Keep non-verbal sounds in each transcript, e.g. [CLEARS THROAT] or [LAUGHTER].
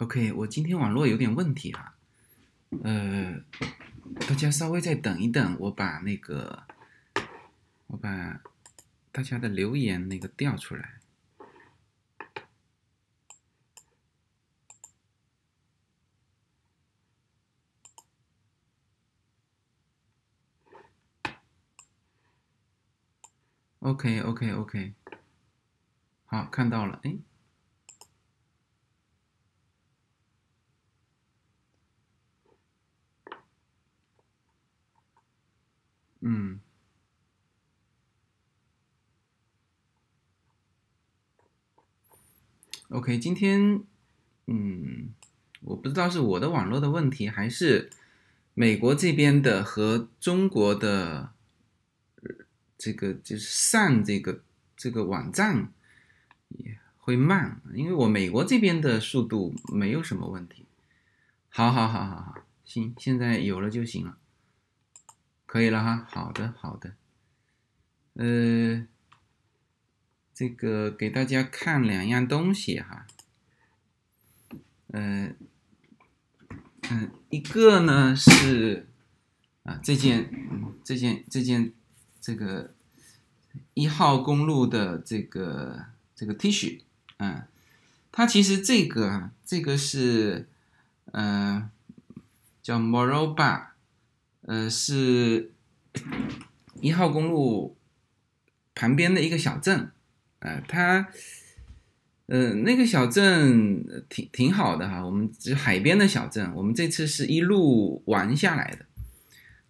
OK，我今天网络有点问题哈，呃，大家稍微再等一等，我把那个，我把大家的留言那个调出来。OK，OK，OK，好，看到了，哎。嗯，OK，今天，嗯，我不知道是我的网络的问题，还是美国这边的和中国的这个就是上这个这个网站也会慢，因为我美国这边的速度没有什么问题。好好好好好，行，现在有了就行了。可以了哈，好的好的，呃，这个给大家看两样东西哈，呃，嗯，一个呢是啊这件这件这件这个一号公路的这个这个 T 恤，嗯，它其实这个这个是嗯叫 Moroba。呃，是一号公路旁边的一个小镇，呃，它，呃，那个小镇挺挺好的哈，我们是海边的小镇，我们这次是一路玩下来的，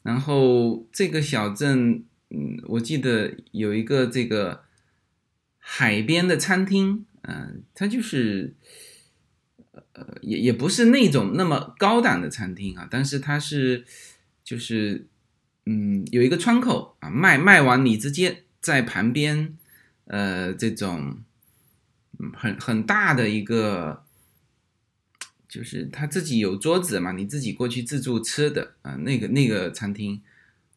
然后这个小镇，嗯，我记得有一个这个海边的餐厅，嗯，它就是，呃，也也不是那种那么高档的餐厅啊，但是它是。就是，嗯，有一个窗口啊，卖卖完你直接在旁边，呃，这种，很很大的一个，就是他自己有桌子嘛，你自己过去自助吃的啊，那个那个餐厅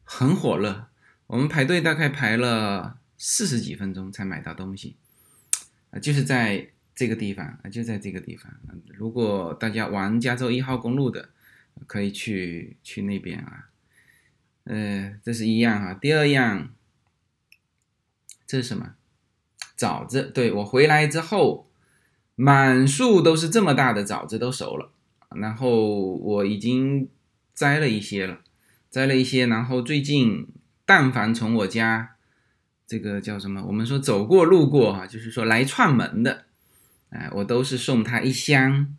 很火热，我们排队大概排了四十几分钟才买到东西，啊，就是在这个地方啊，就在这个地方，如果大家玩加州一号公路的。可以去去那边啊，呃，这是一样哈。第二样，这是什么？枣子。对我回来之后，满树都是这么大的枣子，都熟了。然后我已经摘了一些了，摘了一些。然后最近，但凡从我家这个叫什么，我们说走过路过哈，就是说来串门的，哎，我都是送他一箱。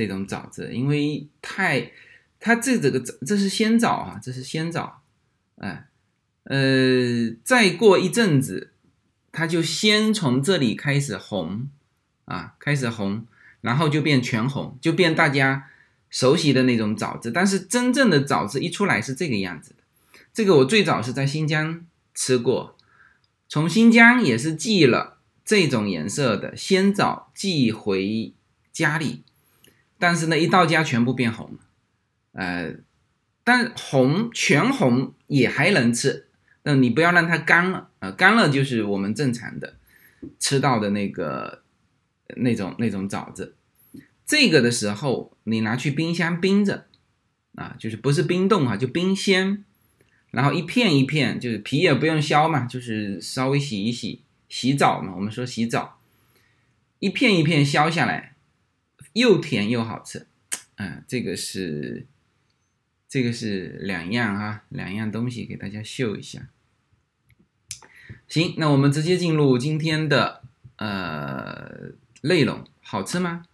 这种枣子，因为太，它这这个这是鲜枣啊，这是鲜枣，哎，呃，再过一阵子，它就先从这里开始红，啊，开始红，然后就变全红，就变大家熟悉的那种枣子。但是真正的枣子一出来是这个样子的，这个我最早是在新疆吃过，从新疆也是寄了这种颜色的鲜枣寄回家里。但是呢，一到家全部变红了，呃，但红全红也还能吃，那你不要让它干了啊，干了就是我们正常的吃到的那个那种那种枣子。这个的时候你拿去冰箱冰着啊，就是不是冰冻啊，就冰鲜，然后一片一片，就是皮也不用削嘛，就是稍微洗一洗，洗澡嘛，我们说洗澡，一片一片削下来。又甜又好吃，嗯，这个是，这个是两样啊，两样东西给大家秀一下。行，那我们直接进入今天的呃内容，好吃吗？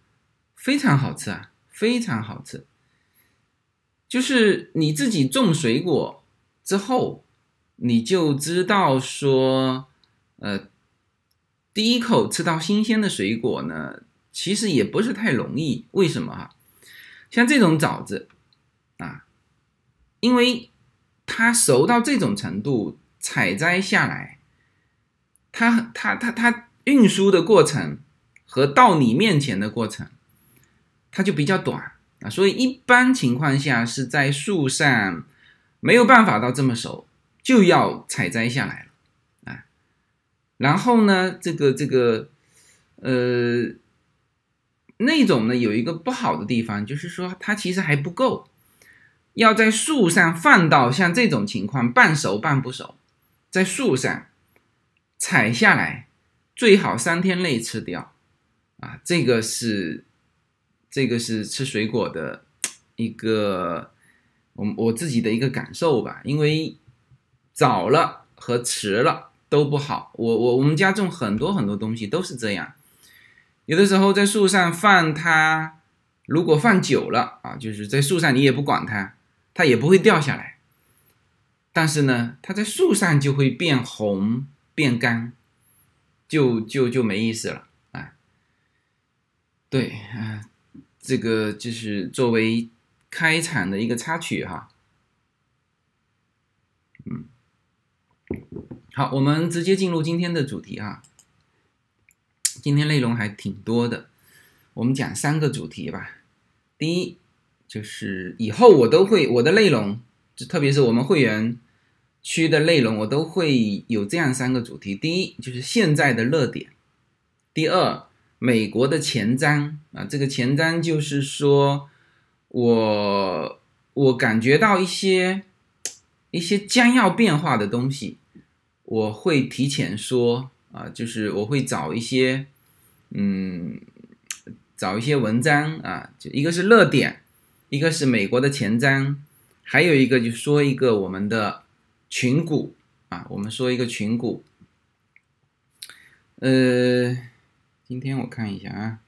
非常好吃啊，非常好吃。就是你自己种水果之后，你就知道说，呃，第一口吃到新鲜的水果呢。其实也不是太容易，为什么哈？像这种枣子啊，因为它熟到这种程度，采摘下来，它它它它运输的过程和到你面前的过程，它就比较短啊，所以一般情况下是在树上没有办法到这么熟，就要采摘下来了啊。然后呢，这个这个呃。那种呢有一个不好的地方，就是说它其实还不够，要在树上放到像这种情况半熟半不熟，在树上采下来，最好三天内吃掉，啊，这个是这个是吃水果的一个我我自己的一个感受吧，因为早了和迟了都不好，我我我们家种很多很多东西都是这样。有的时候在树上放它，如果放久了啊，就是在树上你也不管它，它也不会掉下来。但是呢，它在树上就会变红变干，就就就没意思了啊。对啊，这个就是作为开场的一个插曲哈。嗯，好，我们直接进入今天的主题哈。今天内容还挺多的，我们讲三个主题吧。第一，就是以后我都会我的内容，就特别是我们会员区的内容，我都会有这样三个主题。第一，就是现在的热点；第二，美国的前瞻啊，这个前瞻就是说我我感觉到一些一些将要变化的东西，我会提前说啊，就是我会找一些。嗯，找一些文章啊，就一个是热点，一个是美国的前瞻，还有一个就说一个我们的群股啊，我们说一个群股。呃，今天我看一下啊，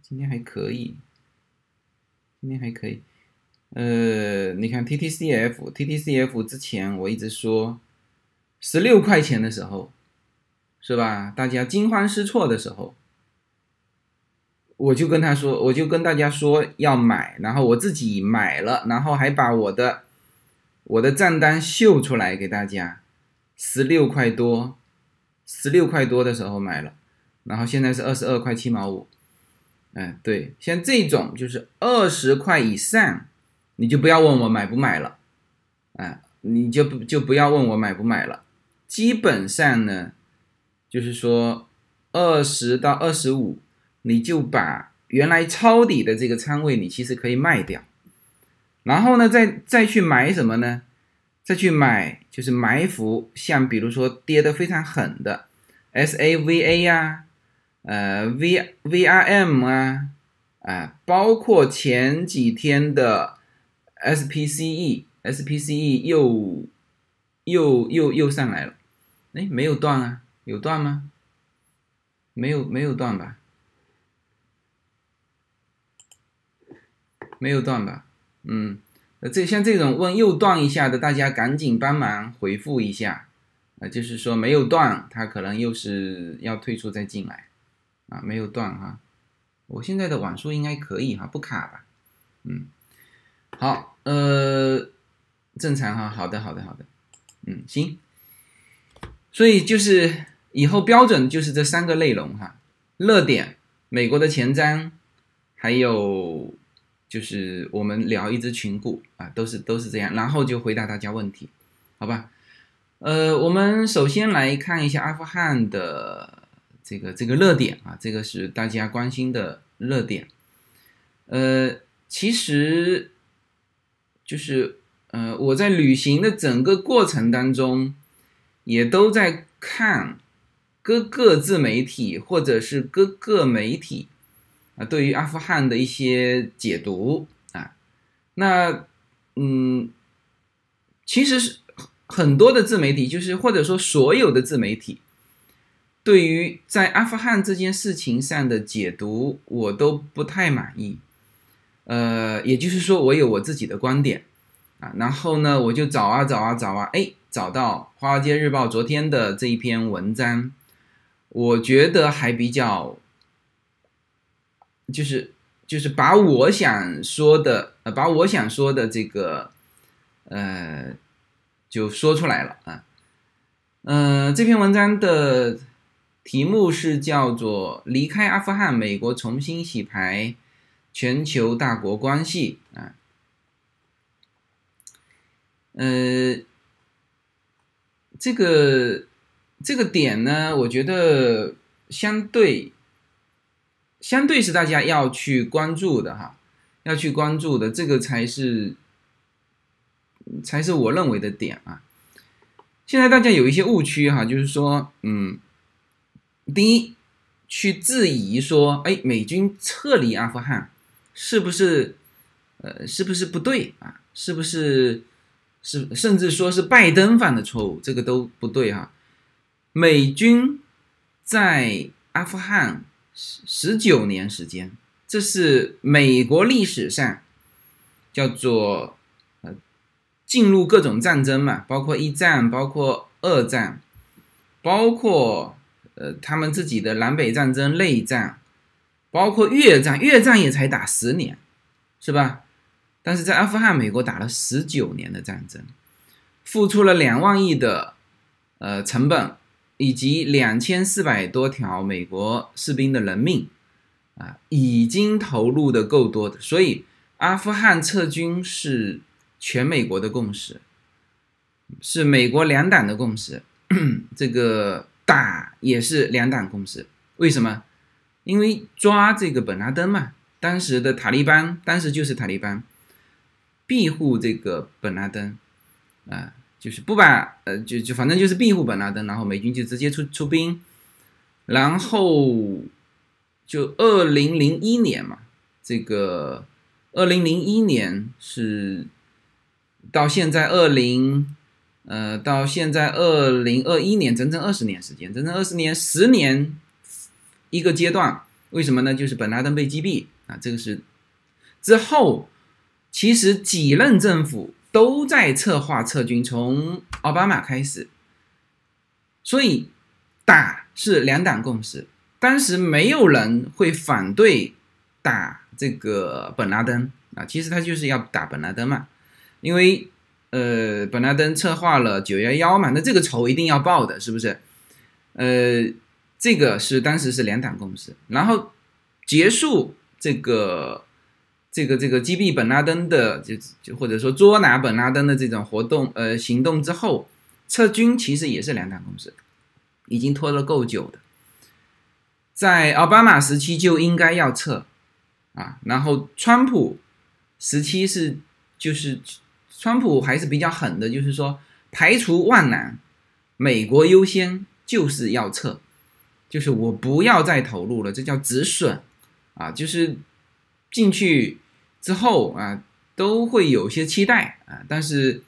今天还可以，今天还可以。呃，你看 TTCF，TTCF 之前我一直说。十六块钱的时候，是吧？大家惊慌失措的时候，我就跟他说，我就跟大家说要买，然后我自己买了，然后还把我的我的账单秀出来给大家。十六块多，十六块多的时候买了，然后现在是二十二块七毛五。哎，对，像这种就是二十块以上，你就不要问我买不买了，哎，你就不就不要问我买不买了。基本上呢，就是说二十到二十五，你就把原来抄底的这个仓位，你其实可以卖掉，然后呢，再再去买什么呢？再去买就是埋伏，像比如说跌得非常狠的 SAVA 呀，呃 V VRM 啊，啊，包括前几天的 SPCE，SPCE 又又又又上来了。哎，没有断啊？有断吗？没有，没有断吧？没有断吧？嗯，这像这种问又断一下的，大家赶紧帮忙回复一下啊，就是说没有断，他可能又是要退出再进来啊，没有断哈。我现在的网速应该可以哈，不卡吧？嗯，好，呃，正常哈，好的，好的，好的，嗯，行。所以就是以后标准就是这三个内容哈，热点、美国的前瞻，还有就是我们聊一只群股啊，都是都是这样，然后就回答大家问题，好吧？呃，我们首先来看一下阿富汗的这个这个热点啊，这个是大家关心的热点。呃，其实就是呃我在旅行的整个过程当中。也都在看各个自媒体或者是各个媒体啊，对于阿富汗的一些解读啊，那嗯，其实是很多的自媒体，就是或者说所有的自媒体，对于在阿富汗这件事情上的解读，我都不太满意。呃，也就是说，我有我自己的观点啊，然后呢，我就找啊找啊找啊，哎。找到《华尔街日报》昨天的这一篇文章，我觉得还比较，就是就是把我想说的，呃，把我想说的这个，呃，就说出来了啊。嗯，这篇文章的题目是叫做“离开阿富汗，美国重新洗牌全球大国关系”啊，呃。这个这个点呢，我觉得相对相对是大家要去关注的哈，要去关注的，这个才是才是我认为的点啊。现在大家有一些误区哈，就是说，嗯，第一，去质疑说，哎，美军撤离阿富汗是不是，呃，是不是不对啊？是不是是甚至说是拜登犯的错误？这个都不对哈。美军在阿富汗十十九年时间，这是美国历史上叫做呃。进入各种战争嘛，包括一战，包括二战，包括呃他们自己的南北战争、内战，包括越战，越战也才打十年，是吧？但是在阿富汗，美国打了十九年的战争，付出了两万亿的呃成本，以及两千四百多条美国士兵的人命啊，已经投入的够多的，所以阿富汗撤军是。全美国的共识是美国两党的共识，[COUGHS] 这个打也是两党共识。为什么？因为抓这个本拉登嘛，当时的塔利班，当时就是塔利班庇护这个本拉登啊，就是不把呃，就就反正就是庇护本拉登，然后美军就直接出出兵，然后就二零零一年嘛，这个二零零一年是。到现在二零，呃，到现在二零二一年，整整二十年时间，整整二十年，十年一个阶段。为什么呢？就是本拉登被击毙啊，这个是之后，其实几任政府都在策划撤军，从奥巴马开始。所以打是两党共识，当时没有人会反对打这个本拉登啊，其实他就是要打本拉登嘛。因为，呃，本拉登策划了九幺幺嘛，那这个仇一定要报的，是不是？呃，这个是当时是两党共识。然后结束这个这个这个击毙本拉登的，就就或者说捉拿本拉登的这种活动，呃，行动之后，撤军其实也是两党共识，已经拖了够久的，在奥巴马时期就应该要撤啊，然后川普时期是就是。川普还是比较狠的，就是说排除万难，美国优先就是要撤，就是我不要再投入了，这叫止损啊，就是进去之后啊都会有些期待啊，但是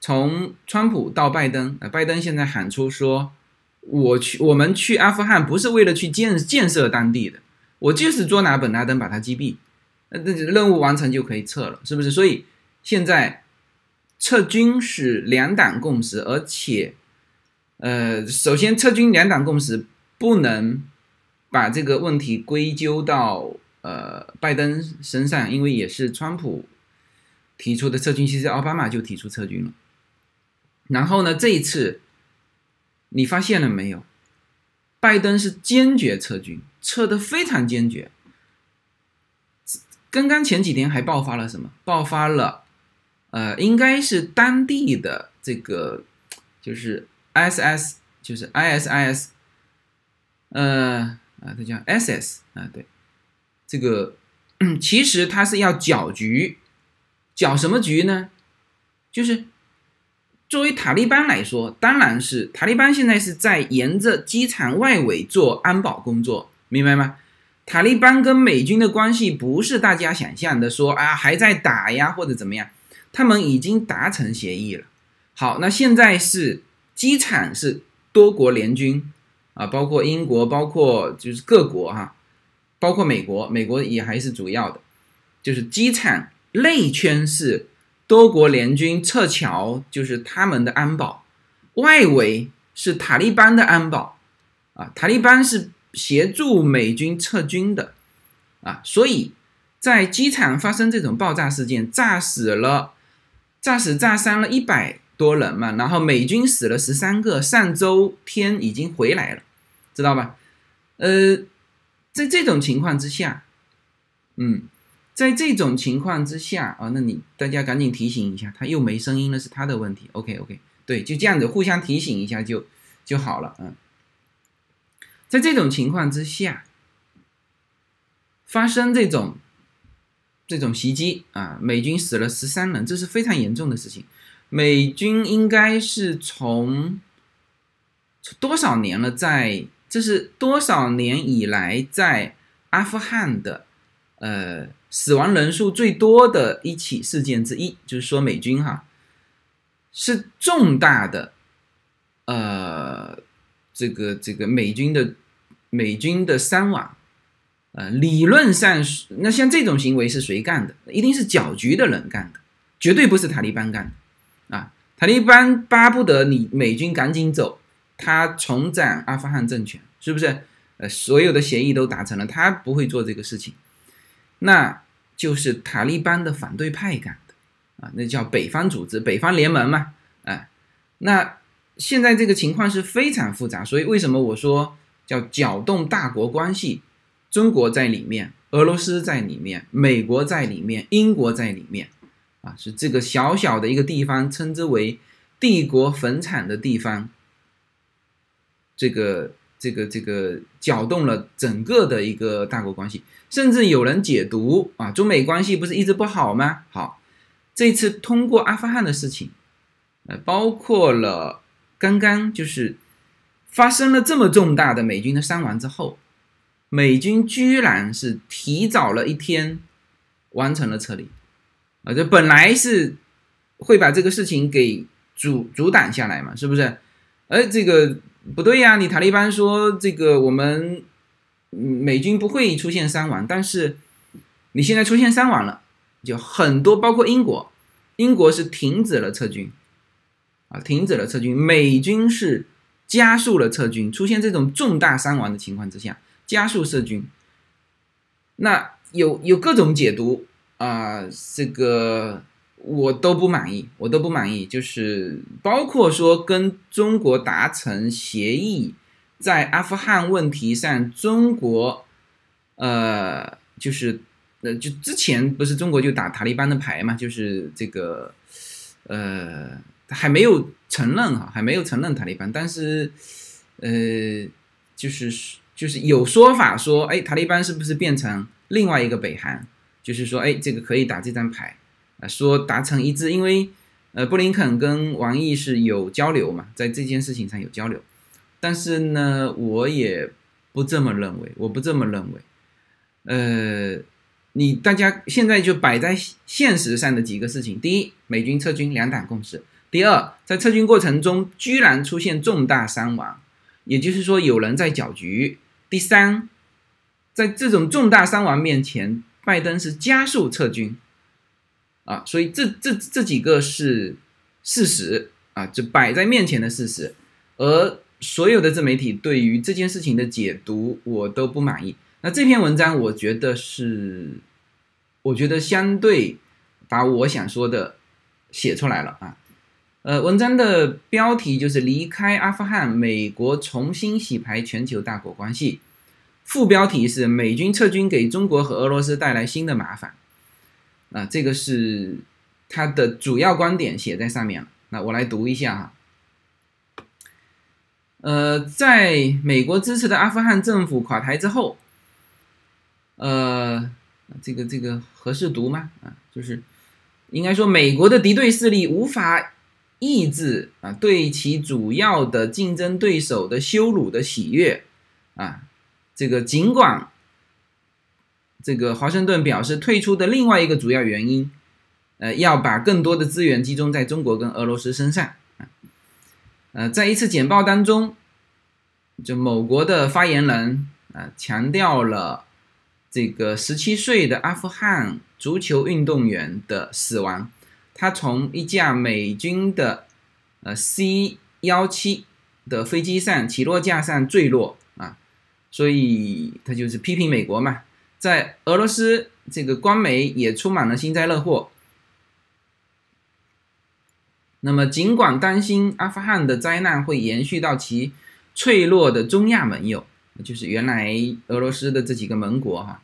从川普到拜登啊，拜登现在喊出说，我去我们去阿富汗不是为了去建建设当地的，我就是捉拿本拉登把他击毙，那这任务完成就可以撤了，是不是？所以现在。撤军是两党共识，而且，呃，首先撤军两党共识不能把这个问题归咎到呃拜登身上，因为也是川普提出的撤军，其实奥巴马就提出撤军了。然后呢，这一次你发现了没有？拜登是坚决撤军，撤的非常坚决。刚刚前几天还爆发了什么？爆发了。呃，应该是当地的这个，就是 S S，就是 ISIS，呃，啊，它叫 SS 啊，对，这个其实它是要搅局，搅什么局呢？就是作为塔利班来说，当然是塔利班现在是在沿着机场外围做安保工作，明白吗？塔利班跟美军的关系不是大家想象的说啊还在打呀或者怎么样。他们已经达成协议了。好，那现在是机场是多国联军啊，包括英国，包括就是各国哈，包括美国，美国也还是主要的。就是机场内圈是多国联军撤侨，就是他们的安保；外围是塔利班的安保啊，塔利班是协助美军撤军的啊。所以在机场发生这种爆炸事件，炸死了。炸死、炸伤了一百多人嘛，然后美军死了十三个，上周天已经回来了，知道吧？呃，在这种情况之下，嗯，在这种情况之下啊，那你大家赶紧提醒一下，他又没声音了，是他的问题。OK OK，对，就这样子互相提醒一下就就好了，嗯。在这种情况之下，发生这种这种袭击啊，美军死了十三人，这是非常严重的事情。美军应该是从多少年了，在这是多少年以来在阿富汗的呃死亡人数最多的一起事件之一，就是说美军哈是重大的呃这个这个美军的。美军的伤亡，呃，理论上那像这种行为是谁干的？一定是搅局的人干的，绝对不是塔利班干的啊！塔利班巴不得你美军赶紧走，他重掌阿富汗政权，是不是？呃，所有的协议都达成了，他不会做这个事情，那就是塔利班的反对派干的啊，那叫北方组织、北方联盟嘛，哎，那现在这个情况是非常复杂，所以为什么我说？叫搅动大国关系，中国在里面，俄罗斯在里面，美国在里面，英国在里面，啊，是这个小小的一个地方，称之为帝国坟场的地方，这个这个这个搅动了整个的一个大国关系，甚至有人解读啊，中美关系不是一直不好吗？好，这次通过阿富汗的事情，呃，包括了刚刚就是。发生了这么重大的美军的伤亡之后，美军居然是提早了一天完成了撤离，啊，这本来是会把这个事情给阻阻挡下来嘛，是不是？哎，这个不对呀，你塔利班说这个我们美军不会出现伤亡，但是你现在出现伤亡了，就很多，包括英国，英国是停止了撤军，啊，停止了撤军，美军是。加速了撤军，出现这种重大伤亡的情况之下，加速撤军，那有有各种解读啊，这个我都不满意，我都不满意，就是包括说跟中国达成协议，在阿富汗问题上，中国呃，就是呃，就之前不是中国就打塔利班的牌嘛，就是这个呃。还没有承认哈，还没有承认塔利班，但是，呃，就是就是有说法说，哎，塔利班是不是变成另外一个北韩？就是说，哎，这个可以打这张牌啊，说达成一致，因为呃，布林肯跟王毅是有交流嘛，在这件事情上有交流，但是呢，我也不这么认为，我不这么认为，呃，你大家现在就摆在现实上的几个事情，第一，美军撤军，两党共识。第二，在撤军过程中居然出现重大伤亡，也就是说有人在搅局。第三，在这种重大伤亡面前，拜登是加速撤军，啊，所以这这这几个是事实啊，这摆在面前的事实。而所有的自媒体对于这件事情的解读，我都不满意。那这篇文章，我觉得是，我觉得相对把我想说的写出来了啊。呃，文章的标题就是“离开阿富汗，美国重新洗牌全球大国关系”，副标题是“美军撤军给中国和俄罗斯带来新的麻烦”。啊，这个是它的主要观点写在上面了。那我来读一下哈。呃，在美国支持的阿富汗政府垮台之后，呃，这个这个合适读吗？啊，就是应该说美国的敌对势力无法。抑制啊，对其主要的竞争对手的羞辱的喜悦啊，这个尽管这个华盛顿表示退出的另外一个主要原因，呃，要把更多的资源集中在中国跟俄罗斯身上啊，呃，在一次简报当中，就某国的发言人啊强调了这个十七岁的阿富汗足球运动员的死亡。他从一架美军的呃 C 幺七的飞机上起落架上坠落，所以他就是批评美国嘛。在俄罗斯这个官媒也充满了幸灾乐祸。那么，尽管担心阿富汗的灾难会延续到其脆弱的中亚盟友，就是原来俄罗斯的这几个盟国哈。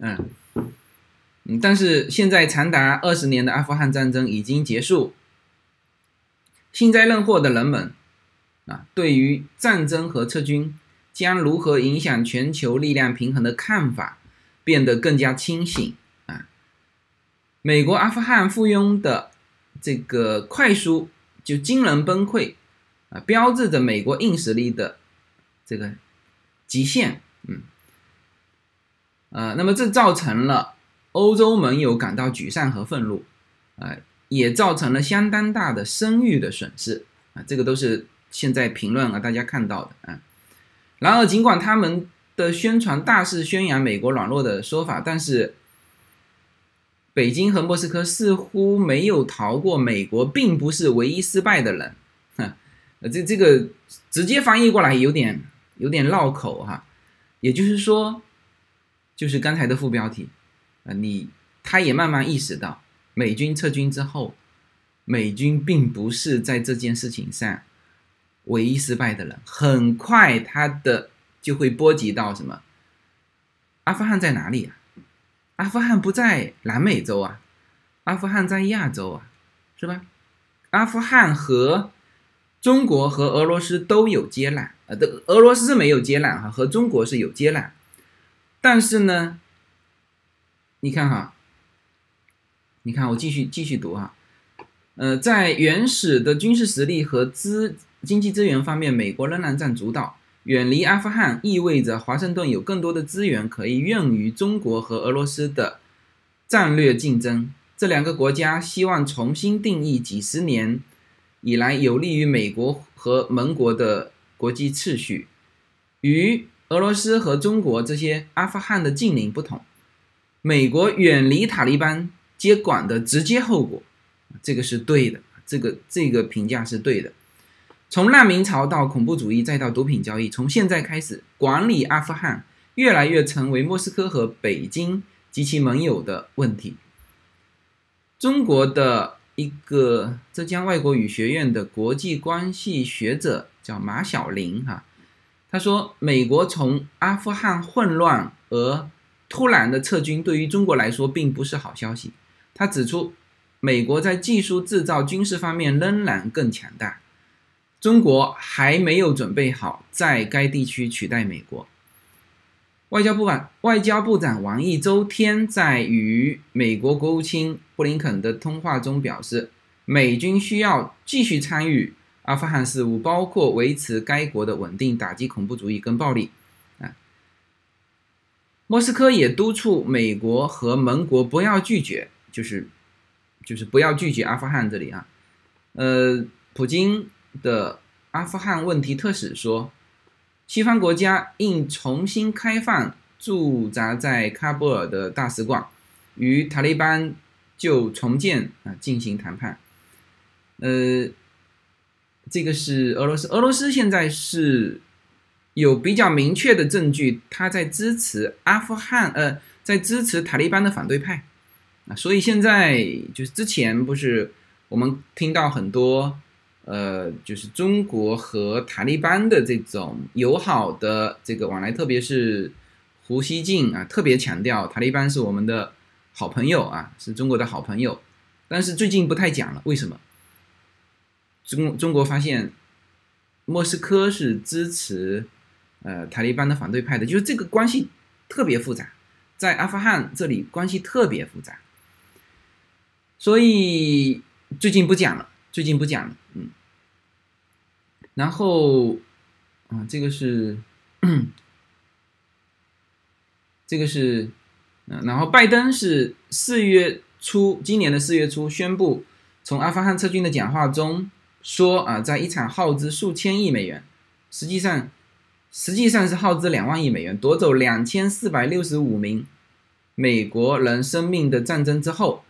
嗯，嗯，但是现在长达二十年的阿富汗战争已经结束，幸灾乐祸的人们啊，对于战争和撤军将如何影响全球力量平衡的看法变得更加清醒啊。美国阿富汗附庸的这个快速就惊人崩溃啊，标志着美国硬实力的这个极限。嗯，呃，那么这造成了欧洲盟友感到沮丧和愤怒，啊，也造成了相当大的声誉的损失啊，这个都是现在评论啊大家看到的啊。然而，尽管他们的宣传大肆宣扬美国软弱的说法，但是北京和莫斯科似乎没有逃过美国并不是唯一失败的人。呃，这这个直接翻译过来有点有点绕口哈。也就是说，就是刚才的副标题，啊，你他也慢慢意识到，美军撤军之后，美军并不是在这件事情上唯一失败的人。很快，他的就会波及到什么？阿富汗在哪里啊？阿富汗不在南美洲啊，阿富汗在亚洲啊，是吧？阿富汗和中国和俄罗斯都有接壤。呃，的俄罗斯是没有接壤哈，和中国是有接壤，但是呢，你看哈，你看我继续继续读哈，呃，在原始的军事实力和资经济资源方面，美国仍然占主导。远离阿富汗意味着华盛顿有更多的资源可以用于中国和俄罗斯的战略竞争。这两个国家希望重新定义几十年以来有利于美国和盟国的。国际秩序与俄罗斯和中国这些阿富汗的近邻不同，美国远离塔利班接管的直接后果，这个是对的，这个这个评价是对的。从难民潮到恐怖主义再到毒品交易，从现在开始管理阿富汗越来越成为莫斯科和北京及其盟友的问题。中国的一个浙江外国语学院的国际关系学者。叫马小玲哈，他说，美国从阿富汗混乱而突然的撤军，对于中国来说并不是好消息。他指出，美国在技术制造、军事方面仍然更强大，中国还没有准备好在该地区取代美国。外交部长外交部长王毅周天在与美国国务卿布林肯的通话中表示，美军需要继续参与。阿富汗事务包括维持该国的稳定、打击恐怖主义跟暴力。啊，莫斯科也督促美国和盟国不要拒绝，就是就是不要拒绝阿富汗这里啊。呃，普京的阿富汗问题特使说，西方国家应重新开放驻扎在喀布尔的大使馆，与塔利班就重建啊进行谈判。呃。这个是俄罗斯，俄罗斯现在是有比较明确的证据，他在支持阿富汗，呃，在支持塔利班的反对派啊，所以现在就是之前不是我们听到很多，呃，就是中国和塔利班的这种友好的这个往来，特别是胡锡进啊，特别强调塔利班是我们的好朋友啊，是中国的好朋友，但是最近不太讲了，为什么？中中国发现，莫斯科是支持呃塔利班的反对派的，就是这个关系特别复杂，在阿富汗这里关系特别复杂，所以最近不讲了，最近不讲了，然后啊，这个是这个是嗯，然后拜登是四月初，今年的四月初宣布从阿富汗撤军的讲话中。说啊，在一场耗资数千亿美元，实际上实际上是耗资两万亿美元，夺走两千四百六十五名美国人生命的战争之后，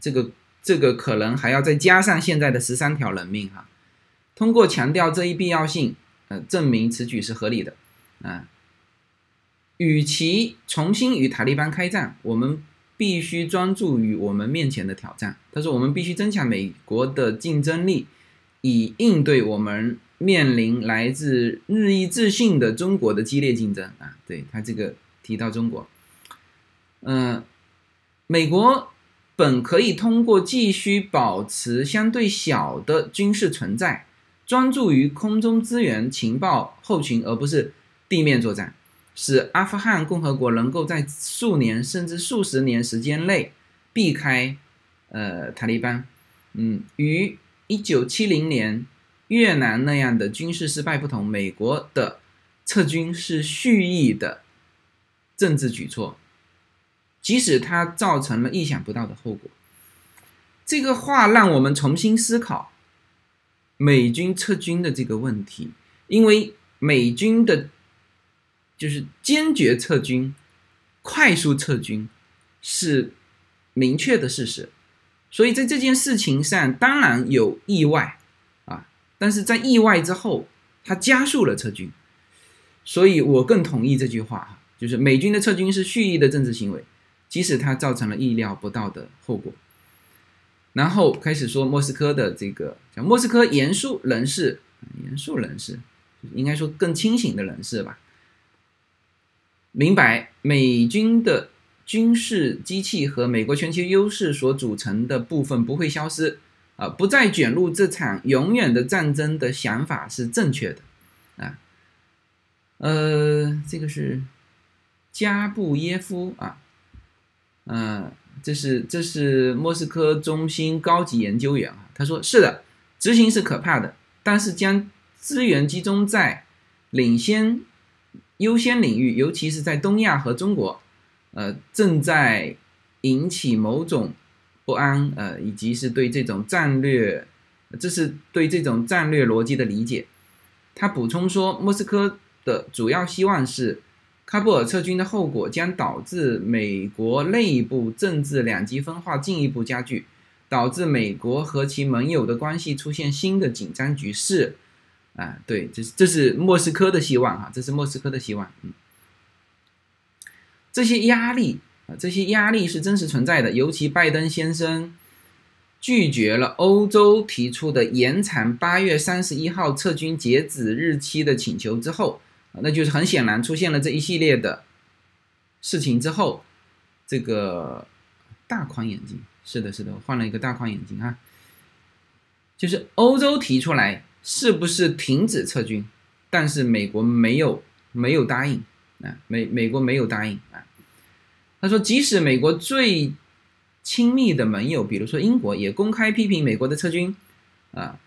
这个这个可能还要再加上现在的十三条人命哈。通过强调这一必要性，呃，证明此举是合理的啊。与其重新与塔利班开战，我们。必须专注于我们面前的挑战。他说：“我们必须增强美国的竞争力，以应对我们面临来自日益自信的中国的激烈竞争。”啊，对他这个提到中国，嗯，美国本可以通过继续保持相对小的军事存在，专注于空中资源、情报后勤，而不是地面作战，使阿富汗共和国能够在数年甚至数十年时间内避开呃塔利班。嗯，与一九七零年越南那样的军事失败不同，美国的撤军是蓄意的政治举措。即使它造成了意想不到的后果，这个话让我们重新思考美军撤军的这个问题。因为美军的，就是坚决撤军、快速撤军是明确的事实，所以在这件事情上当然有意外啊，但是在意外之后，他加速了撤军，所以我更同意这句话，就是美军的撤军是蓄意的政治行为。即使它造成了意料不到的后果，然后开始说莫斯科的这个叫莫斯科严肃人士，严肃人士，应该说更清醒的人士吧，明白美军的军事机器和美国全球优势所组成的部分不会消失，啊，不再卷入这场永远的战争的想法是正确的，啊，呃，这个是加布耶夫啊。嗯，这是这是莫斯科中心高级研究员啊，他说是的，执行是可怕的，但是将资源集中在领先优先领域，尤其是在东亚和中国，呃，正在引起某种不安，呃，以及是对这种战略，这是对这种战略逻辑的理解。他补充说，莫斯科的主要希望是。喀布尔撤军的后果将导致美国内部政治两极分化进一步加剧，导致美国和其盟友的关系出现新的紧张局势。啊，对，这是这是莫斯科的希望哈，这是莫斯科的希望。嗯，这些压力啊，这些压力是真实存在的。尤其拜登先生拒绝了欧洲提出的延长八月三十一号撤军截止日期的请求之后。那就是很显然出现了这一系列的事情之后，这个大框眼镜，是的，是的，我换了一个大框眼镜啊。就是欧洲提出来是不是停止撤军，但是美国没有没有答应啊，美美国没有答应啊。他说，即使美国最亲密的盟友，比如说英国，也公开批评美国的撤军啊。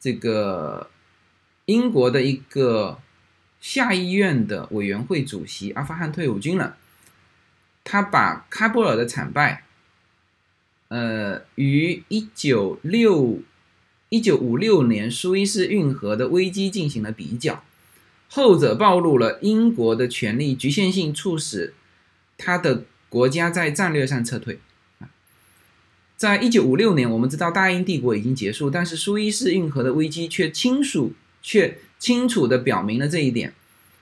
这个英国的一个。下议院的委员会主席阿富汗退伍军人，他把喀布尔的惨败，呃，与一九六一九五六年苏伊士运河的危机进行了比较，后者暴露了英国的权力局限性，促使他的国家在战略上撤退。在一九五六年，我们知道大英帝国已经结束，但是苏伊士运河的危机却清楚却。清楚地表明了这一点，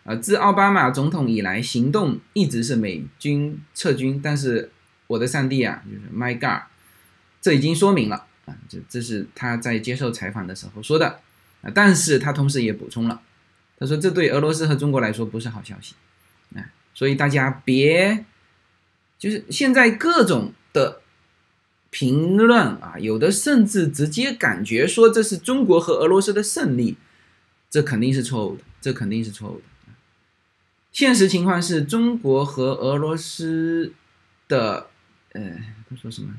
啊，自奥巴马总统以来，行动一直是美军撤军。但是，我的上帝啊，就是 My God，这已经说明了啊，这这是他在接受采访的时候说的啊。但是他同时也补充了，他说这对俄罗斯和中国来说不是好消息，啊，所以大家别，就是现在各种的评论啊，有的甚至直接感觉说这是中国和俄罗斯的胜利。这肯定是错误的，这肯定是错误的。现实情况是中国和俄罗斯的，呃，他说什么？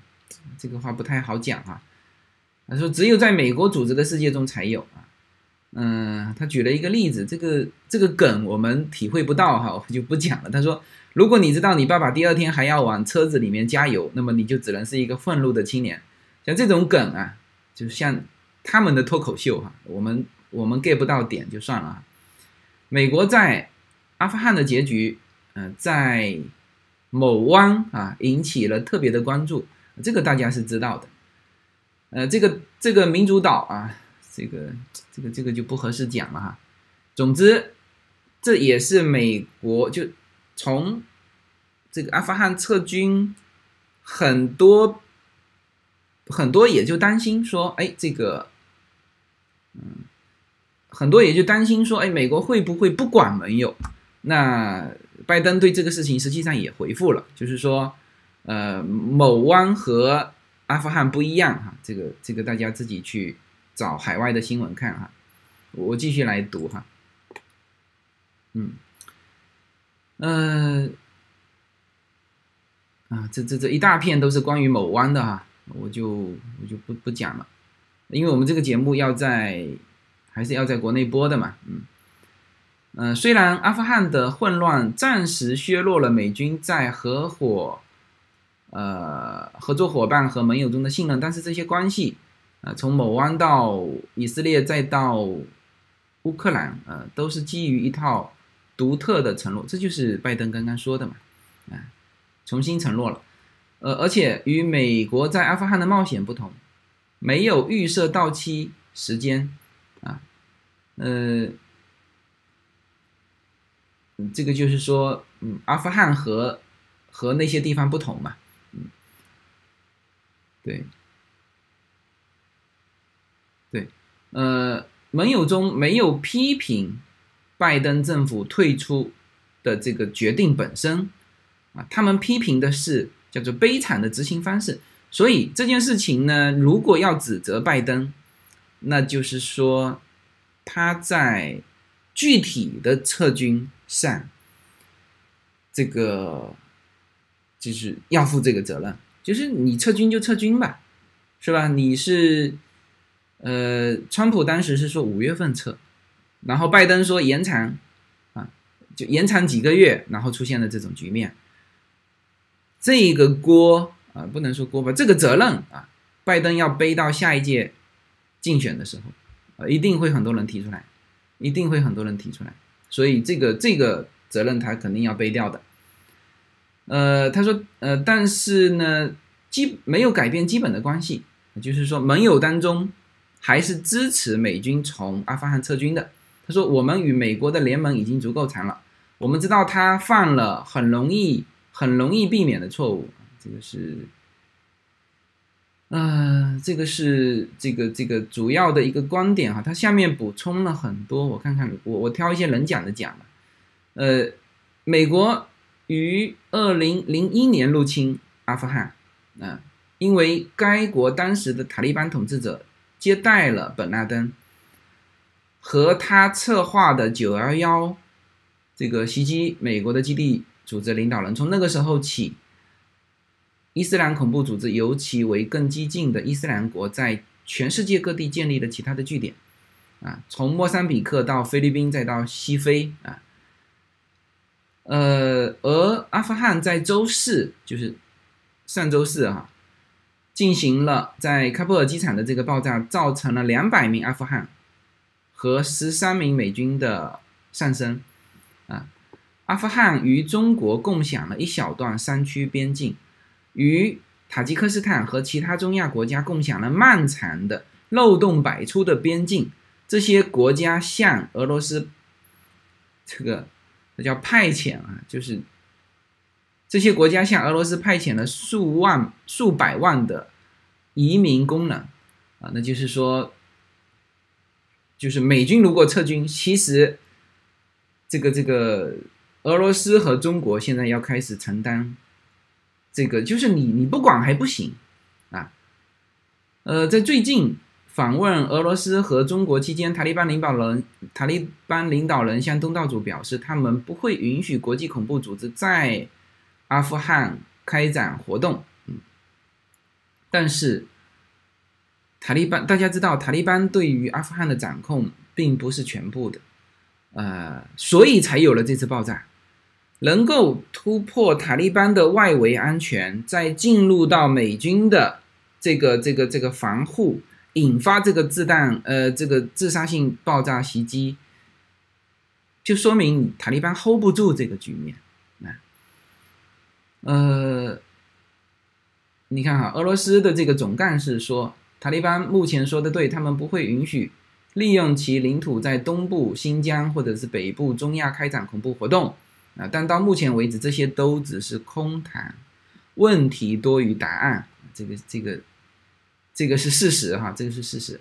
这个话不太好讲啊。他说只有在美国组织的世界中才有啊。嗯，他举了一个例子，这个这个梗我们体会不到哈，我就不讲了。他说，如果你知道你爸爸第二天还要往车子里面加油，那么你就只能是一个愤怒的青年。像这种梗啊，就像他们的脱口秀哈，我们。我们 get 不到点就算了。美国在阿富汗的结局，嗯，在某湾啊引起了特别的关注，这个大家是知道的。呃，这个这个民主岛啊，这个这个这个就不合适讲了哈。总之，这也是美国就从这个阿富汗撤军，很多很多也就担心说，哎，这个，嗯。很多也就担心说，哎，美国会不会不管盟友？那拜登对这个事情实际上也回复了，就是说，呃，某湾和阿富汗不一样哈，这个这个大家自己去找海外的新闻看哈。我继续来读哈，嗯，呃，啊，这这这一大片都是关于某湾的哈，我就我就不不讲了，因为我们这个节目要在还是要在国内播的嘛，嗯。嗯，虽然阿富汗的混乱暂时削弱了美军在合伙、呃合作伙伴和盟友中的信任，但是这些关系，呃，从某湾到以色列再到乌克兰，呃，都是基于一套独特的承诺。这就是拜登刚刚说的嘛，啊，重新承诺了，呃，而且与美国在阿富汗的冒险不同，没有预设到期时间，嗯，这个就是说，嗯，阿富汗和和那些地方不同嘛，嗯，对，对，呃，盟友中没有批评拜登政府退出的这个决定本身，啊，他们批评的是叫做悲惨的执行方式。所以这件事情呢，如果要指责拜登，那就是说他在具体的撤军。上，这个就是要负这个责任，就是你撤军就撤军吧，是吧？你是，呃，川普当时是说五月份撤，然后拜登说延长，啊，就延长几个月，然后出现了这种局面。这个锅啊，不能说锅吧，这个责任啊，拜登要背到下一届竞选的时候，啊，一定会很多人提出来，一定会很多人提出来。所以这个这个责任他肯定要背掉的，呃，他说，呃，但是呢，基没有改变基本的关系，就是说盟友当中还是支持美军从阿富汗撤军的。他说，我们与美国的联盟已经足够长了，我们知道他犯了很容易很容易避免的错误，这个是。呃，这个是这个这个主要的一个观点哈，他下面补充了很多，我看看，我我挑一些能讲的讲吧。呃，美国于二零零一年入侵阿富汗，啊，因为该国当时的塔利班统治者接待了本拉登和他策划的九幺幺这个袭击美国的基地组织领导人，从那个时候起。伊斯兰恐怖组织，尤其为更激进的伊斯兰国，在全世界各地建立了其他的据点，啊，从莫桑比克到菲律宾，再到西非，啊，呃，而阿富汗在周四，就是上周四哈，进行了在喀布尔机场的这个爆炸，造成了两百名阿富汗和十三名美军的丧生，啊，阿富汗与中国共享了一小段山区边境。与塔吉克斯坦和其他中亚国家共享了漫长的漏洞百出的边境，这些国家向俄罗斯，这个这叫派遣啊，就是这些国家向俄罗斯派遣了数万、数百万的移民工人啊，那就是说，就是美军如果撤军，其实这个这个俄罗斯和中国现在要开始承担。这个就是你，你不管还不行，啊，呃，在最近访问俄罗斯和中国期间，塔利班领导人塔利班领导人向东道主表示，他们不会允许国际恐怖组织在阿富汗开展活动。嗯，但是塔利班大家知道，塔利班对于阿富汗的掌控并不是全部的，呃，所以才有了这次爆炸。能够突破塔利班的外围安全，再进入到美军的这个这个这个防护，引发这个自弹呃这个自杀性爆炸袭击，就说明塔利班 hold 不住这个局面啊。呃，你看哈，俄罗斯的这个总干事说，塔利班目前说的对，他们不会允许利用其领土在东部新疆或者是北部中亚开展恐怖活动。啊！但到目前为止，这些都只是空谈，问题多于答案。这个、这个、这个是事实哈，这个是事实。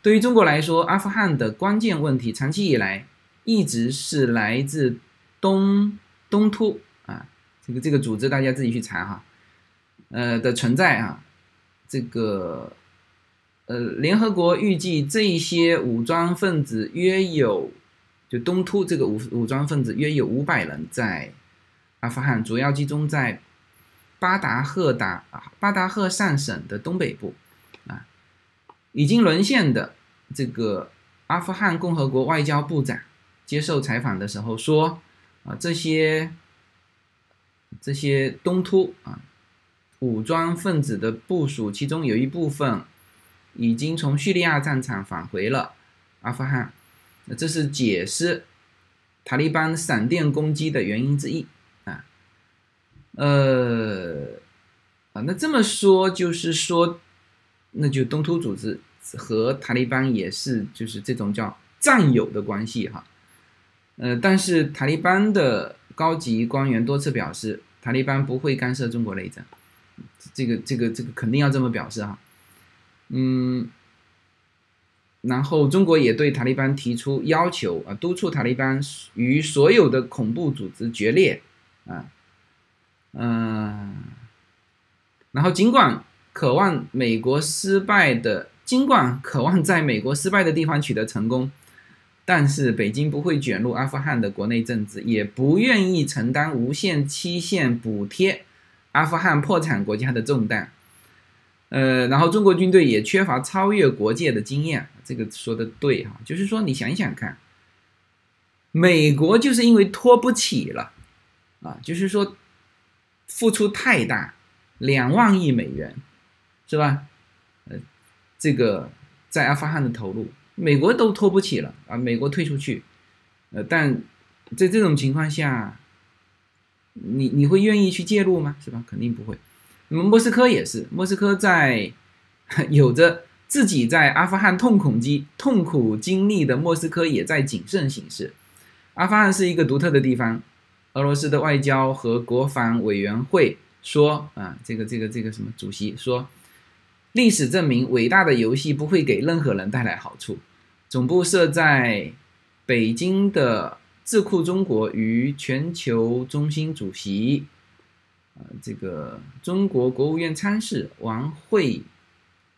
对于中国来说，阿富汗的关键问题长期以来一直是来自东东突啊，这个这个组织大家自己去查哈。呃的存在啊，这个呃，联合国预计这一些武装分子约有，就东突这个武武装分子约有五百人在阿富汗，主要集中在巴达赫达啊巴达赫善省的东北部啊，已经沦陷的这个阿富汗共和国外交部长接受采访的时候说啊，这些。这些东突啊，武装分子的部署，其中有一部分已经从叙利亚战场返回了阿富汗，那这是解释塔利班闪电攻击的原因之一啊。呃，啊，那这么说就是说，那就东突组织和塔利班也是就是这种叫战友的关系哈。呃，但是塔利班的。高级官员多次表示，塔利班不会干涉中国内政，这个、这个、这个肯定要这么表示哈。嗯，然后中国也对塔利班提出要求啊，督促塔利班与所有的恐怖组织决裂啊，嗯，然后尽管渴望美国失败的，尽管渴望在美国失败的地方取得成功。但是北京不会卷入阿富汗的国内政治，也不愿意承担无限期限补贴阿富汗破产国家的重担。呃，然后中国军队也缺乏超越国界的经验，这个说的对哈，就是说你想想看，美国就是因为拖不起了啊，就是说付出太大，两万亿美元，是吧？呃，这个在阿富汗的投入。美国都拖不起了啊！美国退出去，呃，但在这种情况下，你你会愿意去介入吗？是吧？肯定不会。那么莫斯科也是，莫斯科在 [LAUGHS] 有着自己在阿富汗痛苦经痛苦经历的莫斯科也在谨慎行事。阿富汗是一个独特的地方。俄罗斯的外交和国防委员会说啊，这个这个这个什么主席说，历史证明伟大的游戏不会给任何人带来好处。总部设在北京的智库中国与全球中心主席，呃，这个中国国务院参事王慧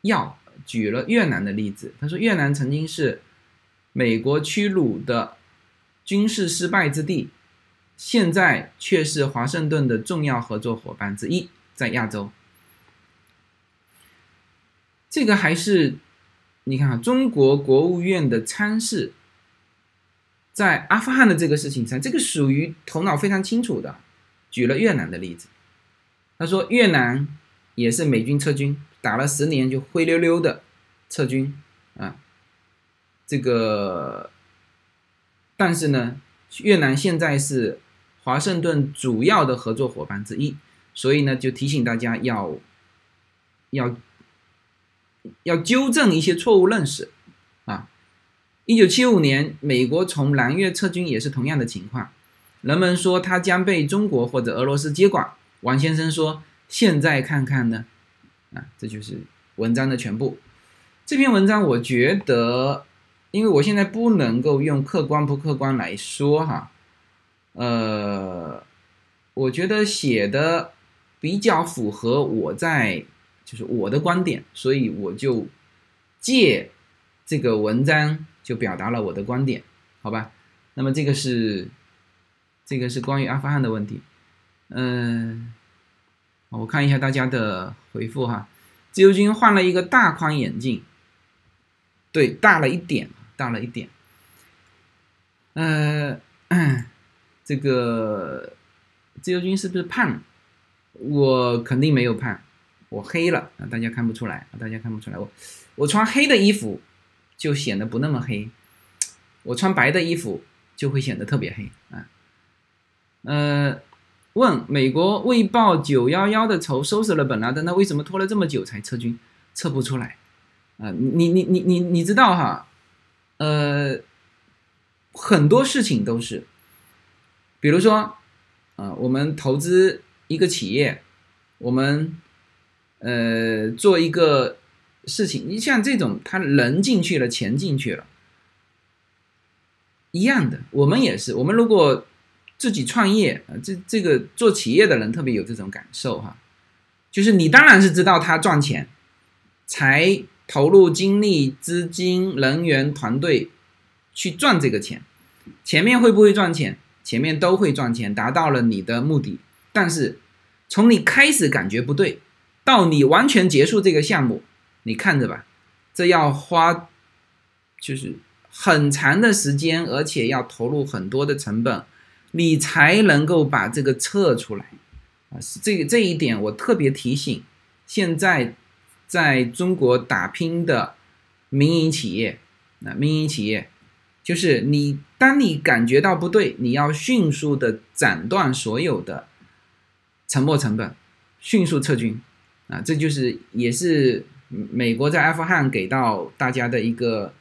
耀举了越南的例子。他说，越南曾经是美国屈辱的军事失败之地，现在却是华盛顿的重要合作伙伴之一，在亚洲。这个还是。你看啊，中国国务院的参事在阿富汗的这个事情上，这个属于头脑非常清楚的，举了越南的例子。他说越南也是美军撤军，打了十年就灰溜溜的撤军啊。这个，但是呢，越南现在是华盛顿主要的合作伙伴之一，所以呢，就提醒大家要要。要纠正一些错误认识，啊，一九七五年美国从南越撤军也是同样的情况，人们说他将被中国或者俄罗斯接管。王先生说：“现在看看呢，啊，这就是文章的全部。这篇文章我觉得，因为我现在不能够用客观不客观来说哈，呃，我觉得写的比较符合我在。”就是我的观点，所以我就借这个文章就表达了我的观点，好吧？那么这个是这个是关于阿富汗的问题，嗯，我看一下大家的回复哈。自由军换了一个大框眼镜，对，大了一点，大了一点。呃，[CLEARS THROAT] 这个自由军是不是胖？我肯定没有胖。我黑了啊，大家看不出来，大家看不出来。我我穿黑的衣服就显得不那么黑，我穿白的衣服就会显得特别黑啊。呃，问美国为报九幺幺的仇收拾了本拉登，那为什么拖了这么久才撤军？撤不出来啊？你你你你你知道哈？呃，很多事情都是，比如说啊，我们投资一个企业，我们。呃，做一个事情，你像这种，他人进去了，钱进去了，一样的。我们也是，我们如果自己创业啊，这这个做企业的人特别有这种感受哈。就是你当然是知道他赚钱，才投入精力、资金、人员、团队去赚这个钱。前面会不会赚钱？前面都会赚钱，达到了你的目的。但是从你开始感觉不对，到你完全结束这个项目，你看着吧，这要花就是很长的时间，而且要投入很多的成本，你才能够把这个测出来啊。是这个这一点我特别提醒现在在中国打拼的民营企业啊，民营企业就是你，当你感觉到不对，你要迅速的斩断所有的。沉没成本，迅速撤军，啊，这就是也是美国在阿富汗给到大家的一个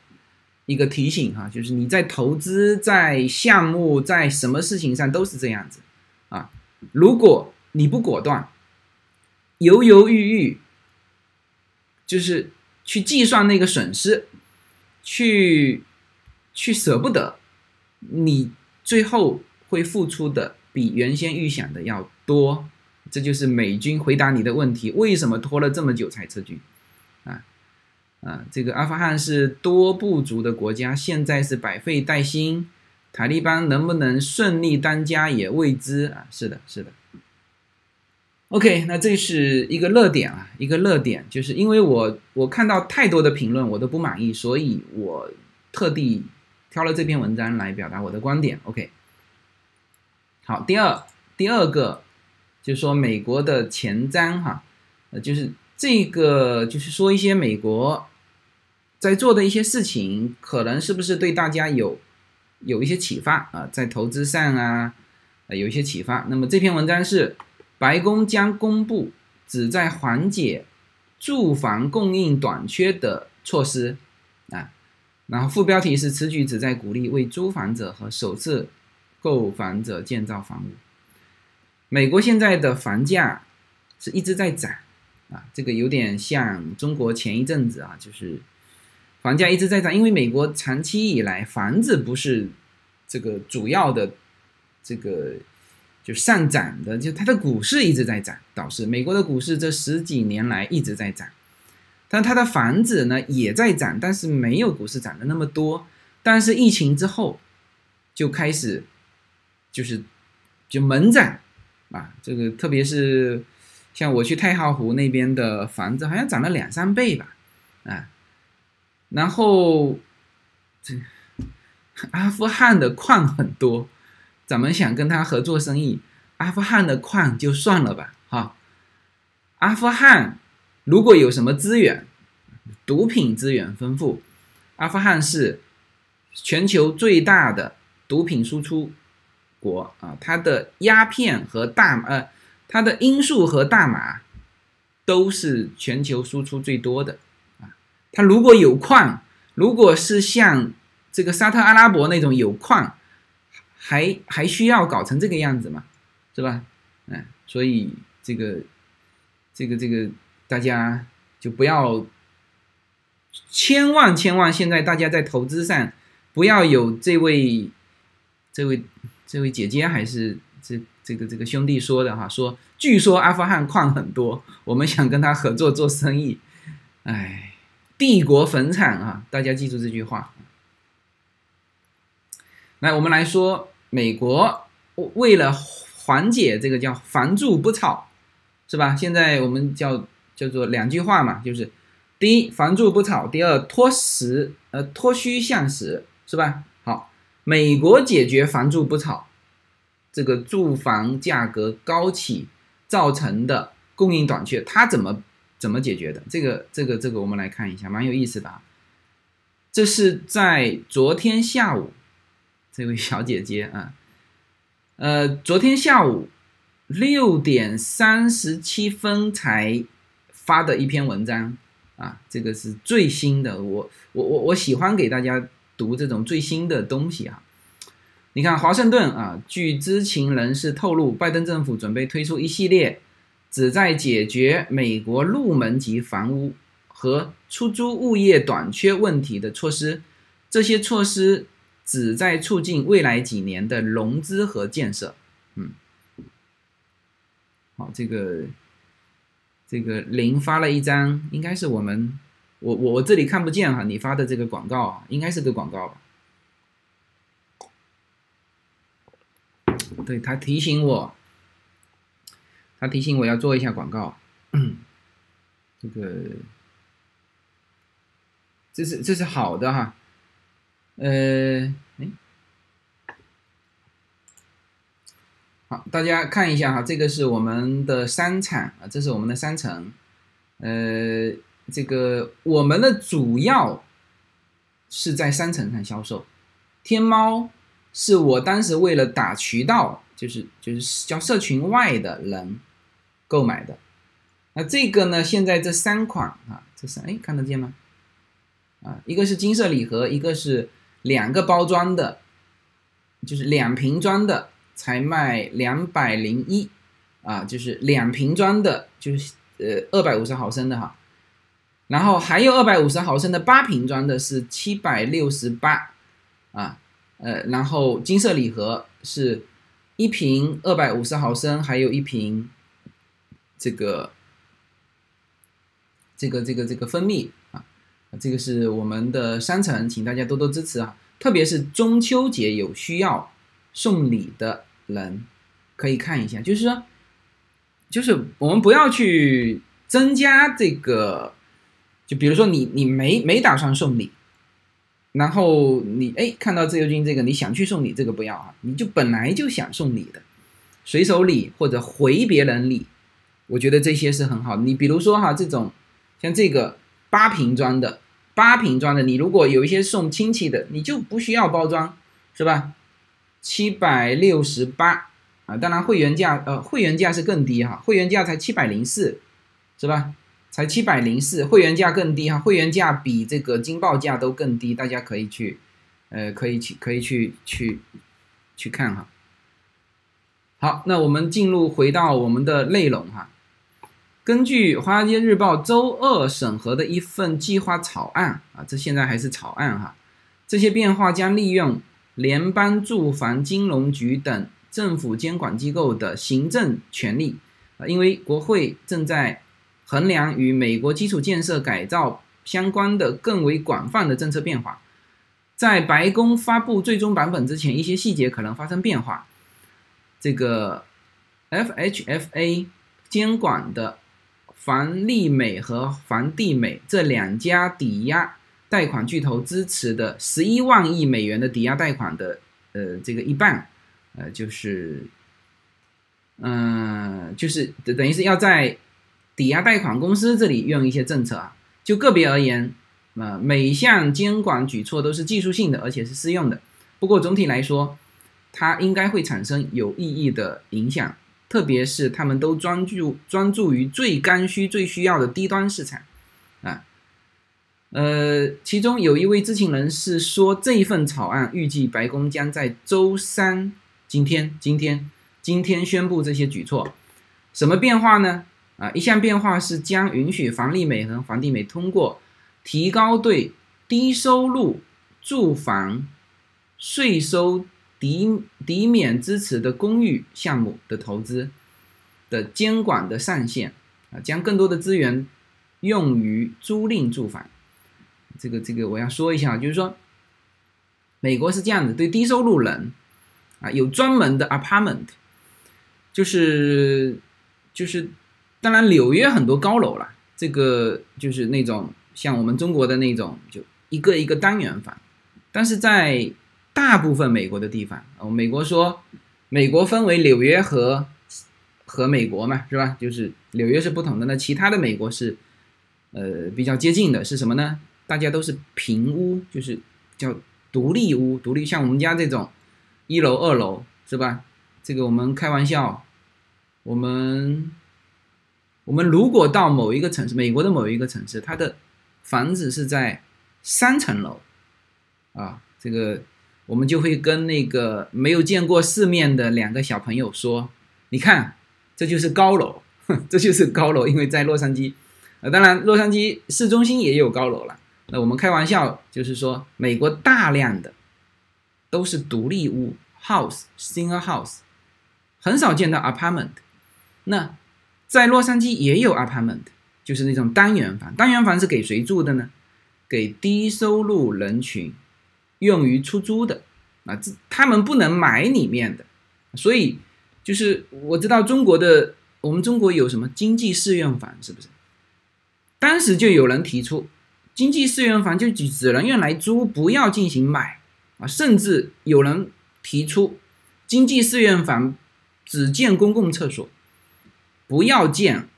一个提醒哈，就是你在投资、在项目、在什么事情上都是这样子，啊，如果你不果断，犹犹豫豫，就是去计算那个损失，去去舍不得，你最后会付出的比原先预想的要多。这就是美军回答你的问题：为什么拖了这么久才撤军？啊，这个阿富汗是多部族的国家，现在是百废待兴，塔利班能不能顺利当家也未知啊！是的，是的。OK，那这是一个热点啊，一个热点，就是因为我我看到太多的评论，我都不满意，所以我特地挑了这篇文章来表达我的观点。OK，好，第二第二个。就是说美国的前瞻哈，呃，就是这个，就是说一些美国在做的一些事情，可能是不是对大家有有一些启发啊，在投资上啊，呃，有一些启发。那么这篇文章是白宫将公布旨在缓解住房供应短缺的措施啊，然后副标题是此举旨在鼓励为租房者和首次购房者建造房屋。美国现在的房价是一直在涨啊，这个有点像中国前一阵子啊，就是房价一直在涨，因为美国长期以来房子不是这个主要的这个就上涨的，就它的股市一直在涨，导致美国的股市这十几年来一直在涨，但它的房子呢也在涨，但是没有股市涨的那么多，但是疫情之后就开始就是就猛涨。啊，这个特别是像我去太浩湖那边的房子，好像涨了两三倍吧，啊，然后这阿富汗的矿很多，咱们想跟他合作生意，阿富汗的矿就算了吧，哈，阿富汗如果有什么资源，毒品资源丰富，阿富汗是全球最大的毒品输出。国啊，它的鸦片和大呃，它的罂粟和大麻都是全球输出最多的。它如果有矿，如果是像这个沙特阿拉伯那种有矿，还还需要搞成这个样子吗？是吧？嗯，所以这个这个这个大家就不要，千万千万，现在大家在投资上不要有这位这位。这位姐姐还是这这个这个兄弟说的哈，说据说阿富汗矿很多，我们想跟他合作做生意，哎，帝国坟场啊，大家记住这句话。来，我们来说美国为了缓解这个叫房住不炒，是吧？现在我们叫叫做两句话嘛，就是第一房住不炒，第二脱实呃脱虚向实，是吧？好美国解决房住不炒，这个住房价格高企造成的供应短缺，它怎么怎么解决的？这个这个这个，我们来看一下，蛮有意思的啊。这是在昨天下午，这位小姐姐啊，呃，昨天下午六点三十七分才发的一篇文章啊，这个是最新的。我我我我喜欢给大家。读这种最新的东西啊，你看华盛顿啊，据知情人士透露，拜登政府准备推出一系列旨在解决美国入门级房屋和出租物业短缺问题的措施。这些措施旨在促进未来几年的融资和建设。嗯，好，这个这个林发了一张，应该是我们我我我这里看不见哈，你发的这个广告，应该是个广告吧？对他提醒我，他提醒我要做一下广告，这个这是这是好的哈，呃，哎。好，大家看一下哈，这个是我们的商场啊，这是我们的商城，呃，这个我们的主要是在商城上销售，天猫是我当时为了打渠道，就是就是叫社群外的人购买的，那这个呢，现在这三款啊，这三哎看得见吗？啊，一个是金色礼盒，一个是两个包装的，就是两瓶装的。才卖两百零一，啊，就是两瓶装的，就是呃二百五十毫升的哈，然后还有二百五十毫升的八瓶装的是七百六十八，啊，呃，然后金色礼盒是一瓶二百五十毫升，还有一瓶这个这个这个这个蜂蜜啊，这个是我们的商城，请大家多多支持啊，特别是中秋节有需要送礼的。人可以看一下，就是说，就是我们不要去增加这个，就比如说你你没没打算送礼，然后你哎看到自由军这个你想去送礼，这个不要啊，你就本来就想送礼的，随手礼或者回别人礼，我觉得这些是很好的。你比如说哈，这种像这个八瓶装的，八瓶装的，你如果有一些送亲戚的，你就不需要包装，是吧？七百六十八啊，当然会员价呃会员价是更低哈，会员价才七百零四，是吧？才七百零四，会员价更低哈，会员价比这个金报价都更低，大家可以去呃可以去可以去去去看哈。好，那我们进入回到我们的内容哈。根据《华尔街日报》周二审核的一份计划草案啊，这现在还是草案哈，这些变化将利用。联邦住房金融局等政府监管机构的行政权力啊，因为国会正在衡量与美国基础建设改造相关的更为广泛的政策变化，在白宫发布最终版本之前，一些细节可能发生变化。这个 FHFA 监管的房利美和房地美这两家抵押。贷款巨头支持的十一万亿美元的抵押贷款的，呃，这个一半，呃，就是，嗯，就是等于是要在抵押贷款公司这里用一些政策啊。就个别而言，啊，每项监管举措都是技术性的，而且是适用的。不过总体来说，它应该会产生有意义的影响，特别是他们都专注专注于最刚需、最需要的低端市场，啊。呃，其中有一位知情人士说，这份草案预计白宫将在周三今天今天今天宣布这些举措。什么变化呢？啊，一项变化是将允许房利美和房地美通过提高对低收入住房税收抵抵免支持的公寓项目的投资的监管的上限啊，将更多的资源用于租赁住房。这个这个我要说一下，就是说，美国是这样子，对低收入人啊有专门的 apartment，就是就是，当然纽约很多高楼了，这个就是那种像我们中国的那种，就一个一个单元房，但是在大部分美国的地方，哦，美国说美国分为纽约和和美国嘛，是吧？就是纽约是不同的，那其他的美国是呃比较接近的，是什么呢？大家都是平屋，就是叫独立屋，独立像我们家这种一楼、二楼，是吧？这个我们开玩笑，我们我们如果到某一个城市，美国的某一个城市，它的房子是在三层楼，啊，这个我们就会跟那个没有见过世面的两个小朋友说：“你看，这就是高楼，[LAUGHS] 这就是高楼，因为在洛杉矶，呃，当然洛杉矶市中心也有高楼了。”那我们开玩笑，就是说，美国大量的都是独立屋 （house），single house，很少见到 apartment。那在洛杉矶也有 apartment，就是那种单元房。单元房是给谁住的呢？给低收入人群用于出租的啊，这他们不能买里面的，所以就是我知道中国的，我们中国有什么经济适用房，是不是？当时就有人提出，经济适用房就只只能用来租，不要进行买啊，甚至有人提出，经济适用房只建公共厕所。不要建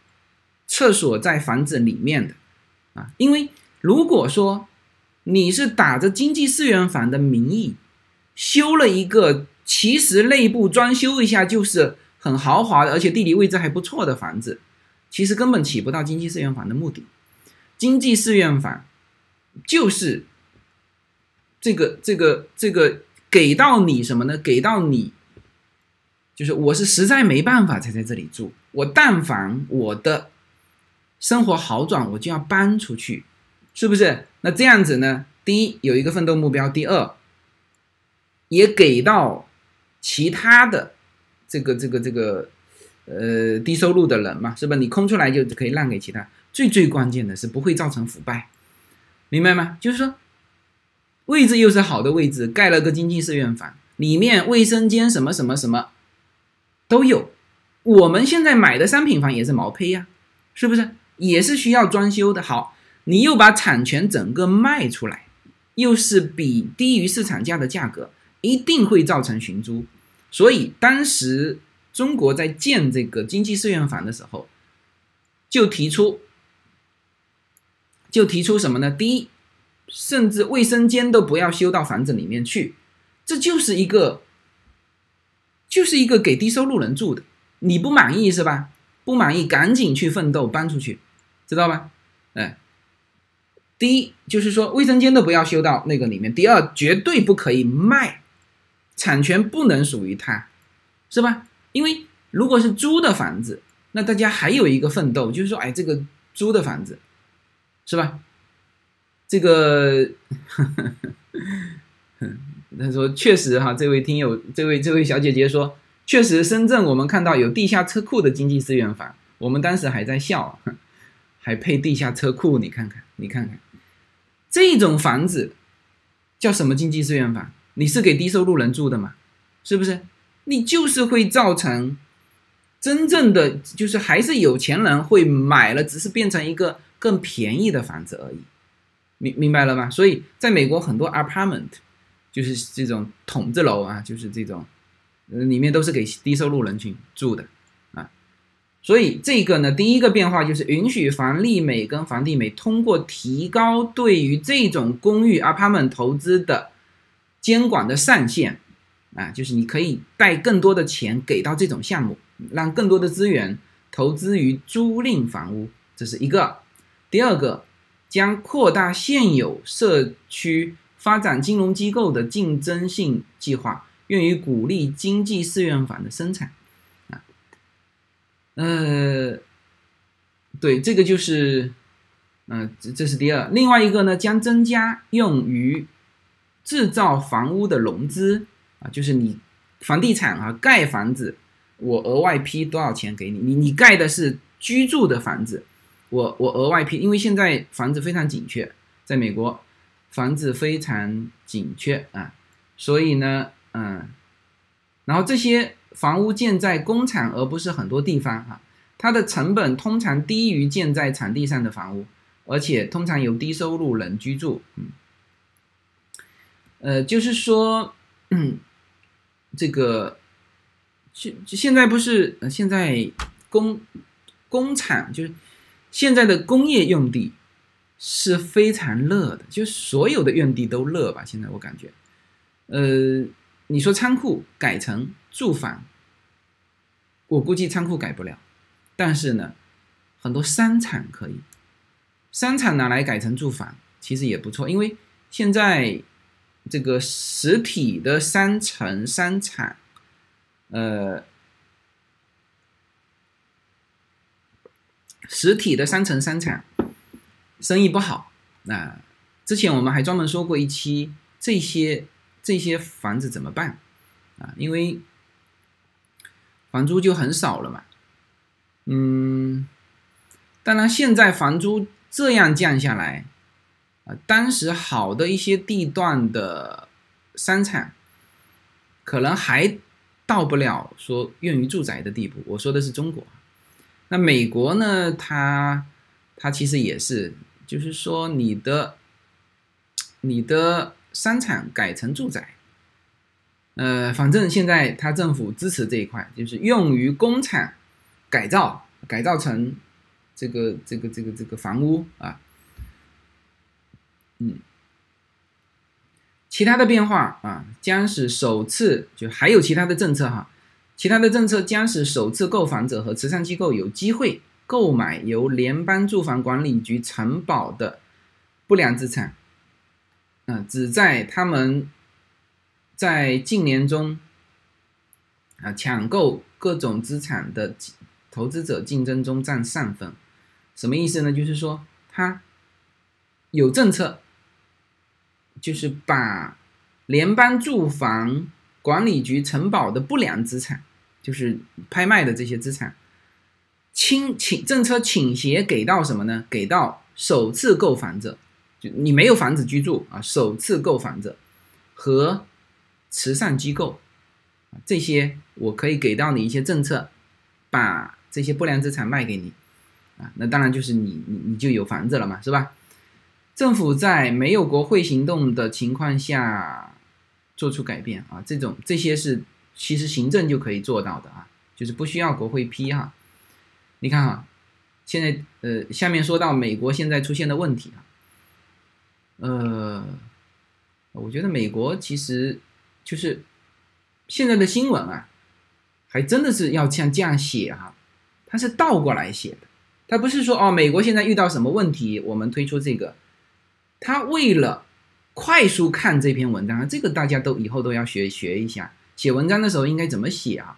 厕所在房子里面的啊，因为如果说你是打着经济适用房的名义修了一个，其实内部装修一下就是很豪华的，而且地理位置还不错的房子，其实根本起不到经济适用房的目的。经济适用房就是这个这个这个给到你什么呢？给到你。就是我是实在没办法才在这里住，我但凡我的生活好转，我就要搬出去，是不是？那这样子呢？第一有一个奋斗目标，第二也给到其他的这个这个这个呃低收入的人嘛，是吧？你空出来就可以让给其他。最最关键的是不会造成腐败，明白吗？就是说位置又是好的位置，盖了个经济适用房，里面卫生间什么什么什么。都有，我们现在买的商品房也是毛坯呀，是不是？也是需要装修的。好，你又把产权整个卖出来，又是比低于市场价的价格，一定会造成寻租。所以当时中国在建这个经济适用房的时候，就提出，就提出什么呢？第一，甚至卫生间都不要修到房子里面去，这就是一个。就是一个给低收入人住的，你不满意是吧？不满意赶紧去奋斗搬出去，知道吧？哎，第一就是说卫生间都不要修到那个里面，第二绝对不可以卖，产权不能属于他，是吧？因为如果是租的房子，那大家还有一个奋斗，就是说，哎，这个租的房子，是吧？这个。[LAUGHS] 他说：“确实哈，这位听友，这位这位小姐姐说，确实深圳我们看到有地下车库的经济资源房，我们当时还在笑，还配地下车库？你看看，你看看，这种房子叫什么经济资源房？你是给低收入人住的吗？是不是？你就是会造成真正的就是还是有钱人会买了，只是变成一个更便宜的房子而已，明明白了吗？所以在美国很多 apartment。”就是这种筒子楼啊，就是这种，里面都是给低收入人群住的，所以这个呢，第一个变化就是允许房利美跟房地美通过提高对于这种公寓 apartment 投资的监管的上限啊，就是你可以贷更多的钱给到这种项目，让更多的资源投资于租赁房屋，这是一个。第二个，将扩大现有社区。发展金融机构的竞争性计划，用于鼓励经济适用房的生产，呃，对，这个就是，嗯，这这是第二。另外一个呢，将增加用于制造房屋的融资，啊，就是你房地产啊盖房子，我额外批多少钱给你？你你盖的是居住的房子，我我额外批，因为现在房子非常紧缺，在美国。房子非常紧缺啊，所以呢，嗯，然后这些房屋建在工厂而不是很多地方啊，它的成本通常低于建在场地上的房屋，而且通常有低收入人居住，嗯，呃，就是说，嗯这个现现在不是现在工工厂就是现在的工业用地。是非常热的，就所有的用地都热吧。现在我感觉，呃，你说仓库改成住房，我估计仓库改不了，但是呢，很多商场可以，商场拿来改成住房，其实也不错。因为现在这个实体的商城、商场，呃，实体的商城、商场。生意不好，那之前我们还专门说过一期这些这些房子怎么办啊？因为房租就很少了嘛。嗯，当然现在房租这样降下来，啊，当时好的一些地段的商场，可能还到不了说用于住宅的地步。我说的是中国，那美国呢？它它其实也是，就是说你的你的商场改成住宅。呃，反正现在他政府支持这一块，就是用于工厂改造，改造成这个这个这个这个房屋啊，嗯，其他的变化啊，将是首次就还有其他的政策哈，其他的政策将是首次购房者和慈善机构有机会购买由联邦住房管理局承保的不良资产，嗯，只在他们。在近年中，啊，抢购各种资产的投资者竞争中占上风，什么意思呢？就是说，他有政策，就是把联邦住房管理局承保的不良资产，就是拍卖的这些资产，倾倾政策倾斜给到什么呢？给到首次购房者，就你没有房子居住啊，首次购房者和。慈善机构，这些我可以给到你一些政策，把这些不良资产卖给你，啊，那当然就是你你你就有房子了嘛，是吧？政府在没有国会行动的情况下做出改变啊，这种这些是其实行政就可以做到的啊，就是不需要国会批哈。你看哈，现在呃下面说到美国现在出现的问题啊，呃，我觉得美国其实。就是现在的新闻啊，还真的是要像这样写哈，它是倒过来写的，它不是说哦，美国现在遇到什么问题，我们推出这个，他为了快速看这篇文章，这个大家都以后都要学学一下，写文章的时候应该怎么写啊？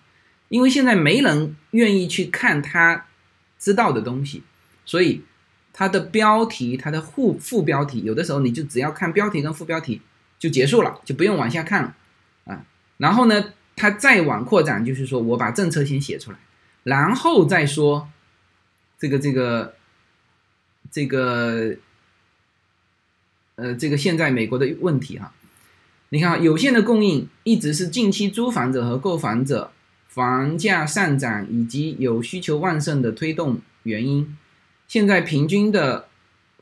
因为现在没人愿意去看他知道的东西，所以它的标题、它的副副标题，有的时候你就只要看标题跟副标题就结束了，就不用往下看了。啊然后呢，他再往扩展，就是说我把政策先写出来，然后再说这个这个这个呃这个现在美国的问题哈。你看，有限的供应一直是近期租房者和购房者房价上涨以及有需求旺盛的推动原因。现在平均的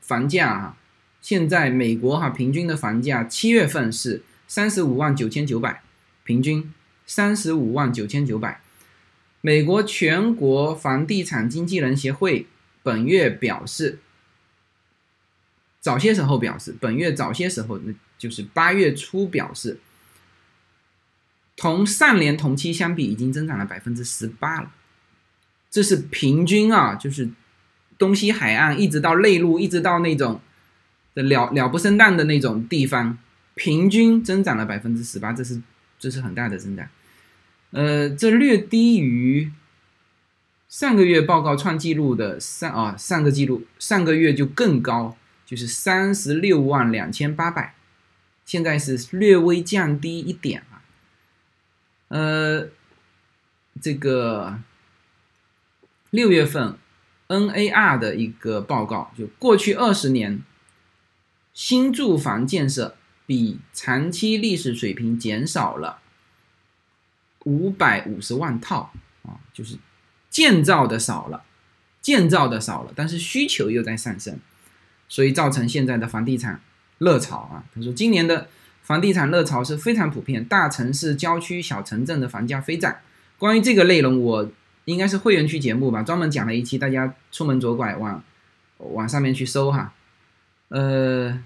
房价啊，现在美国哈平均的房价七月份是三十五万九千九百。平均三十五万九千九百。美国全国房地产经纪人协会本月表示，早些时候表示，本月早些时候，那就是八月初表示，同上年同期相比，已经增长了百分之十八了。这是平均啊，就是东西海岸一直到内陆，一直到那种的了了不生蛋的那种地方，平均增长了百分之十八，这是。这是很大的增长，呃，这略低于上个月报告创纪录的上啊，上个记录上个月就更高，就是三十六万两千八百，现在是略微降低一点啊，呃，这个六月份 NAR 的一个报告，就过去二十年新住房建设。比长期历史水平减少了五百五十万套啊，就是建造的少了，建造的少了，但是需求又在上升，所以造成现在的房地产热潮啊。他说，今年的房地产热潮是非常普遍，大城市、郊区、小城镇的房价飞涨。关于这个内容，我应该是会员区节目吧，专门讲了一期，大家出门左拐往往上面去搜哈，呃。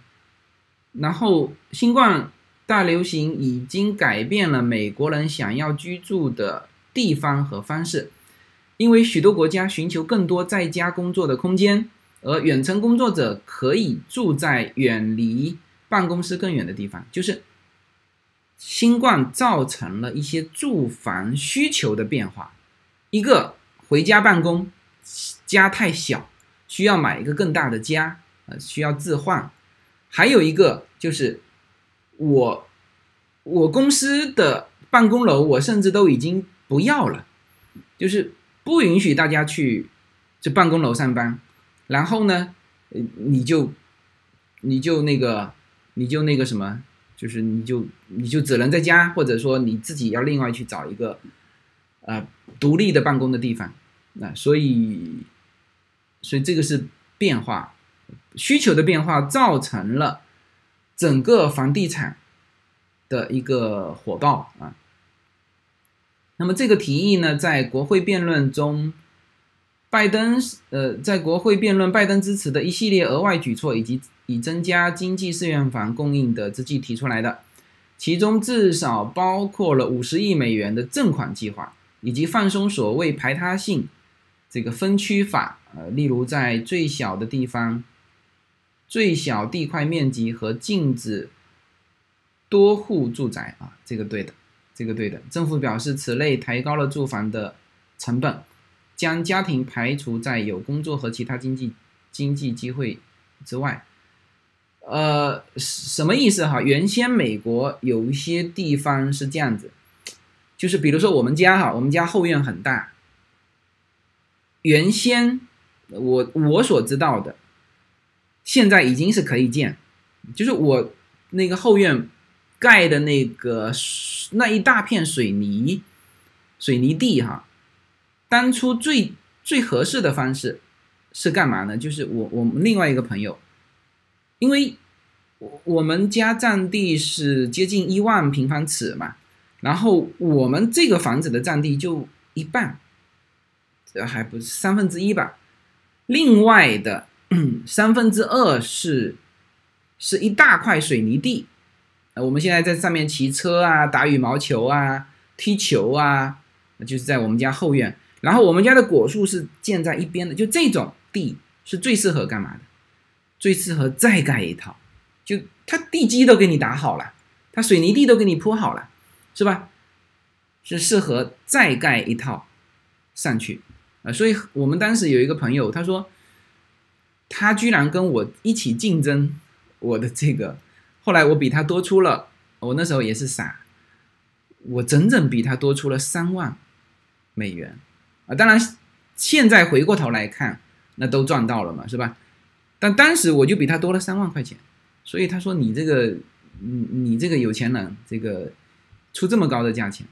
然后，新冠大流行已经改变了美国人想要居住的地方和方式，因为许多国家寻求更多在家工作的空间，而远程工作者可以住在远离办公室更远的地方。就是新冠造成了一些住房需求的变化，一个回家办公，家太小，需要买一个更大的家，呃，需要置换。还有一个就是，我我公司的办公楼，我甚至都已经不要了，就是不允许大家去这办公楼上班，然后呢，你就你就那个你就那个什么，就是你就你就只能在家，或者说你自己要另外去找一个呃独立的办公的地方。那所以所以这个是变化，需求的变化造成了整个房地产的一个火爆啊。那么这个提议呢，在国会辩论中，拜登呃，在国会辩论拜登支持的一系列额外举措，以及以增加经济适用房供应的之际提出来的，其中至少包括了五十亿美元的赠款计划，以及放松所谓排他性这个分区法，呃，例如在最小的地方、最小地块面积和禁止多户住宅啊，这个对的。这个对的，政府表示，此类抬高了住房的成本，将家庭排除在有工作和其他经济经济机会之外。呃，什么意思哈？原先美国有一些地方是这样子，就是比如说我们家哈，我们家后院很大。原先我我所知道的，现在已经是可以建，就是我那个后院。盖的那个那一大片水泥水泥地哈，当初最最合适的方式是干嘛呢？就是我我们另外一个朋友，因为我我们家占地是接近一万平方尺嘛，然后我们这个房子的占地就一半，这还不是三分之一吧？另外的 [CLEARS THROAT] 三分之二是是一大块水泥地。我们现在在上面骑车啊，打羽毛球啊，踢球啊，就是在我们家后院。然后我们家的果树是建在一边的，就这种地是最适合干嘛的？最适合再盖一套，就它地基都给你打好了，它水泥地都给你铺好了，是吧？是适合再盖一套上去啊。所以我们当时有一个朋友，他说他居然跟我一起竞争我的这个。后来我比他多出了，我那时候也是傻，我整整比他多出了三万美元啊！当然，现在回过头来看，那都赚到了嘛，是吧？但当时我就比他多了三万块钱，所以他说你这个，你你这个有钱人，这个出这么高的价钱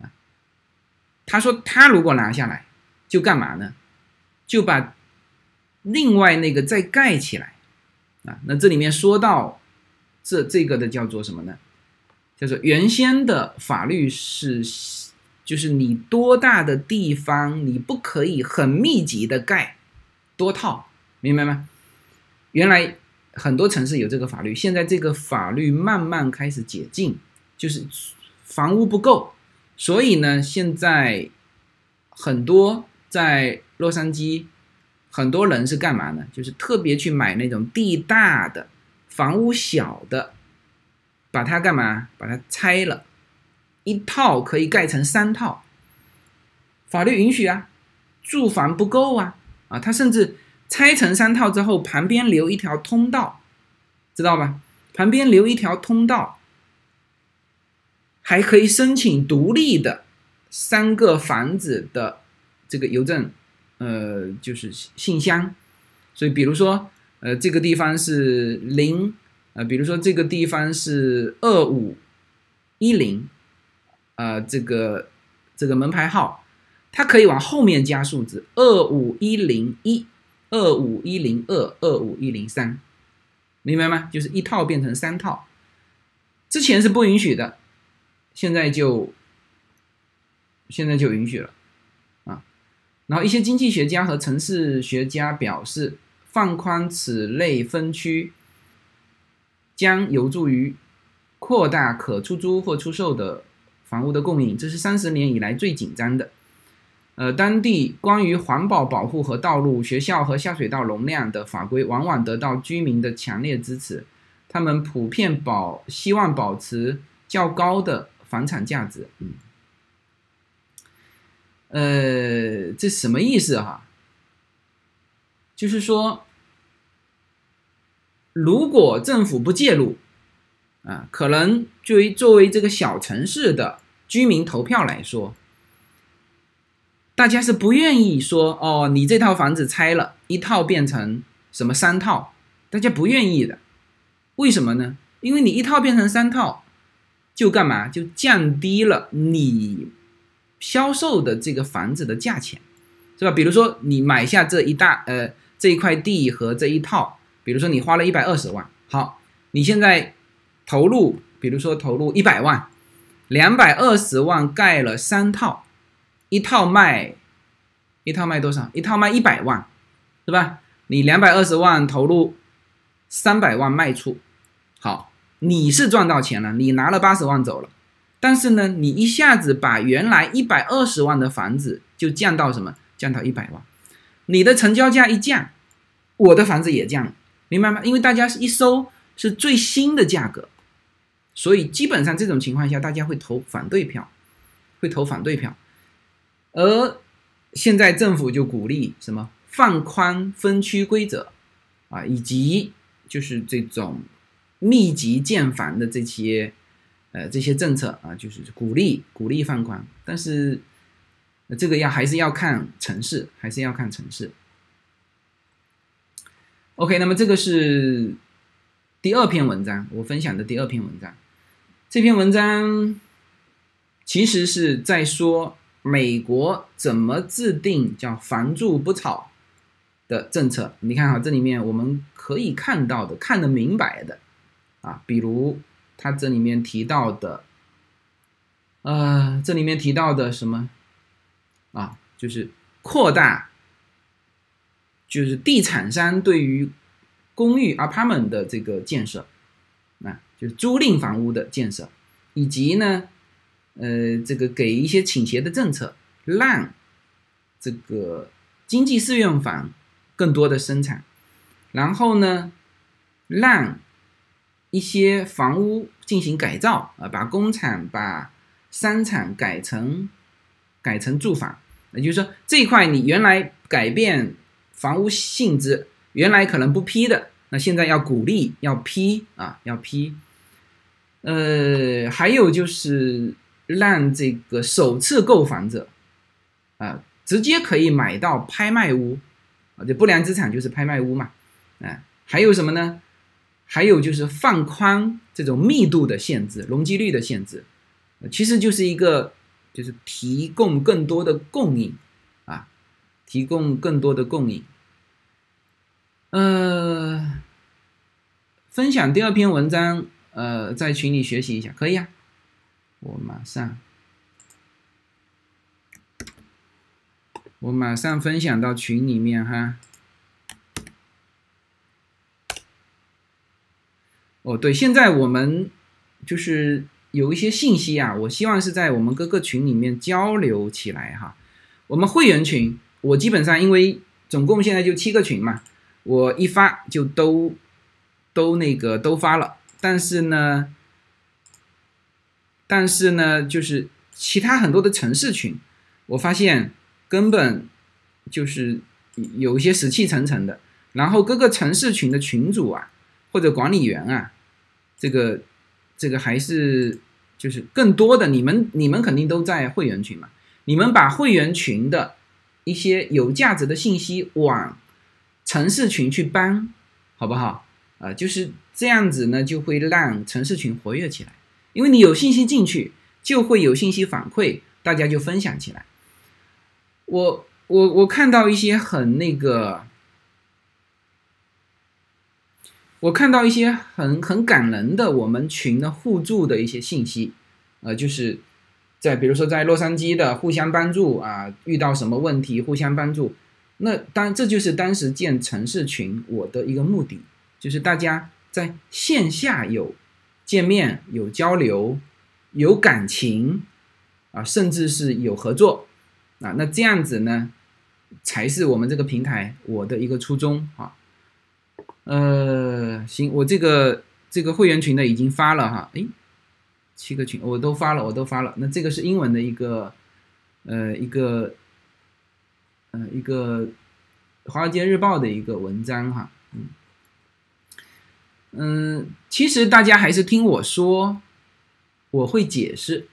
啊？他说他如果拿下来，就干嘛呢？就把另外那个再盖起来啊！那这里面说到。这这个的叫做什么呢？叫做原先的法律是，就是你多大的地方你不可以很密集的盖多套，明白吗？原来很多城市有这个法律，现在这个法律慢慢开始解禁，就是房屋不够，所以呢，现在很多在洛杉矶，很多人是干嘛呢？就是特别去买那种地大的。房屋小的，把它干嘛？把它拆了，一套可以盖成三套，法律允许啊，住房不够啊，啊，他甚至拆成三套之后，旁边留一条通道，知道吧？旁边留一条通道，还可以申请独立的三个房子的这个邮政，呃，就是信箱，所以比如说。呃，这个地方是零，呃，比如说这个地方是二五一零，呃，这个这个门牌号，它可以往后面加数字，二五一零一，二五一零二，二五一零三，明白吗？就是一套变成三套，之前是不允许的，现在就现在就允许了，然后一些经济学家和城市学家表示。放宽此类分区，将有助于扩大可出租或出售的房屋的供应。这是三十年以来最紧张的。呃，当地关于环保保护和道路、学校和下水道容量的法规，往往得到居民的强烈支持。他们普遍保希望保持较高的房产价值。嗯，呃，这什么意思哈？就是说。如果政府不介入，啊，可能作为作为这个小城市的居民投票来说，大家是不愿意说哦，你这套房子拆了一套变成什么三套，大家不愿意的。为什么呢？因为你一套变成三套，就干嘛？就降低了你销售的这个房子的价钱，是吧？比如说你买下这一大呃这一块地和这一套，比如说你花了一百二十万，好，你现在投入，比如说投入一百万，两百二十万盖了三套。一套卖，一套卖多少？一套卖一百万，是吧？你两百二十万投入，三百万卖出，好，你是赚到钱了，你拿了八十万走了。但是呢，你一下子把原来一百二十万的房子就降到什么？降到一百万，你的成交价一降，我的房子也降，明白吗？因为大家是一搜是最新的价格，所以基本上这种情况下，大家会投反对票，会投反对票。而现在政府就鼓励什么放宽分区规则啊，以及就是这种密集建房的这些呃这些政策啊，就是鼓励鼓励放宽，但是这个要还是要看城市，还是要看城市。OK，那么这个是第二篇文章，我分享的第二篇文章。这篇文章其实是在说。美国怎么制定叫“房住不炒”的政策？你看哈，这里面我们可以看到的、看得明白的啊，比如他这里面提到的，呃，这里面提到的什么啊？就是扩大，就是地产商对于公寓 apartment 的这个建设，啊，就是租赁房屋的建设，以及呢。呃，这个给一些倾斜的政策，让这个经济适用房更多的生产，然后呢，让一些房屋进行改造啊，把工厂、把商场改成改成住房，也就是说这一块你原来改变房屋性质，原来可能不批的，那现在要鼓励要批啊，要批。呃，还有就是。让这个首次购房者，啊，直接可以买到拍卖屋，啊，这不良资产就是拍卖屋嘛，啊，还有什么呢？还有就是放宽这种密度的限制、容积率的限制，其实就是一个，就是提供更多的供应，啊，提供更多的供应。呃，分享第二篇文章，呃，在群里学习一下，可以啊。我马上，我马上分享到群里面哈。哦，对，现在我们就是有一些信息啊，我希望是在我们各个群里面交流起来哈。我们会员群，我基本上因为总共现在就七个群嘛，我一发就都都那个都发了，但是呢。但是呢，就是其他很多的城市群，我发现根本就是有一些死气沉沉的。然后各个城市群的群主啊，或者管理员啊，这个这个还是就是更多的，你们你们肯定都在会员群嘛，你们把会员群的一些有价值的信息往城市群去搬，好不好？啊，就是这样子呢，就会让城市群活跃起来。因为你有信息进去，就会有信息反馈，大家就分享起来。我我我看到一些很那个，我看到一些很很感人的我们群的互助的一些信息，呃，就是在比如说在洛杉矶的互相帮助啊，遇到什么问题互相帮助。那当这就是当时建城市群我的一个目的，就是大家在线下有。见面有交流，有感情，啊，甚至是有合作，啊，那这样子呢，才是我们这个平台我的一个初衷啊。呃，行，我这个这个会员群的已经发了哈，诶，七个群我都发了，我都发了。那这个是英文的一个，呃，一个，呃，一个《华尔街日报》的一个文章哈，嗯。嗯，其实大家还是听我说，我会解释。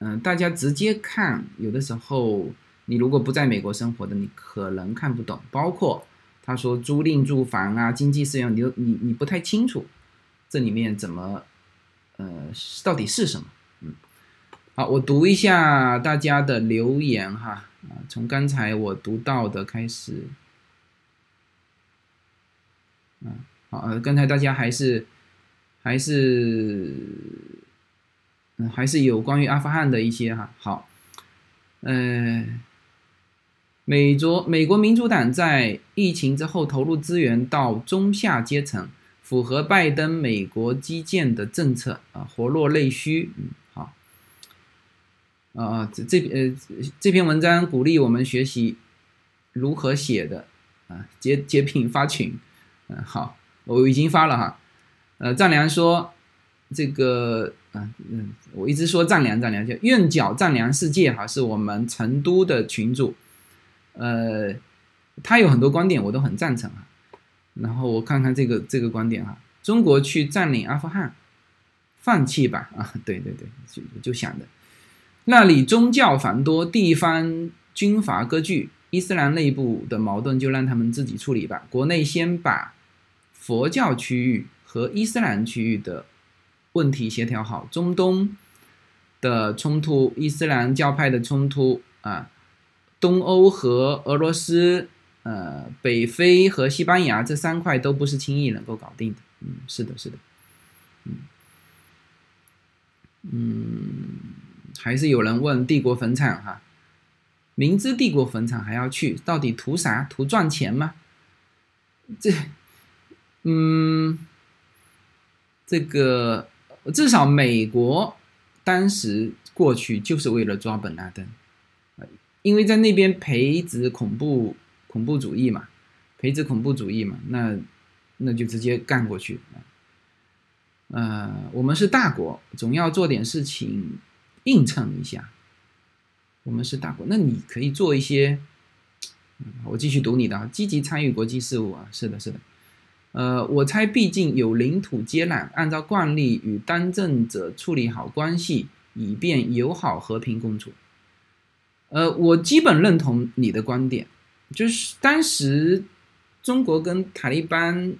嗯，大家直接看，有的时候你如果不在美国生活的，你可能看不懂。包括他说租赁住房啊，经济适用，你你你不太清楚这里面怎么呃到底是什么？嗯，好，我读一下大家的留言哈啊，从刚才我读到的开始，嗯，好，呃，刚才大家还是还是嗯还是有关于阿富汗的一些哈，好，嗯。美国美国民主党在疫情之后投入资源到中下阶层，符合拜登美国基建的政策啊，活络内需。嗯，好。啊，这这呃这篇文章鼓励我们学习如何写的啊，截截屏发群。嗯，好，我已经发了哈。呃，丈量说这个啊嗯，我一直说丈量丈量，就愿角丈量世界哈，是我们成都的群主。呃，他有很多观点，我都很赞成啊。然后我看看这个这个观点哈，中国去占领阿富汗，放弃吧啊！[LAUGHS] 对对对，就就想的，那里宗教繁多，地方军阀割据，伊斯兰内部的矛盾就让他们自己处理吧。国内先把佛教区域和伊斯兰区域的问题协调好，中东的冲突，伊斯兰教派的冲突啊。东欧和俄罗斯，呃，北非和西班牙这三块都不是轻易能够搞定的。嗯，是的，是的，嗯，嗯，还是有人问帝国坟场哈，明知帝国坟场还要去，到底图啥？图赚钱吗？这，嗯，这个至少美国当时过去就是为了抓本拉登。因为在那边培植恐怖恐怖主义嘛，培植恐怖主义嘛，那那就直接干过去。呃，我们是大国，总要做点事情映衬一下。我们是大国，那你可以做一些。我继续读你的，积极参与国际事务啊，是的，是的。呃，我猜毕竟有领土接壤，按照惯例与当政者处理好关系，以便友好和平共处。呃，我基本认同你的观点，就是当时中国跟塔利班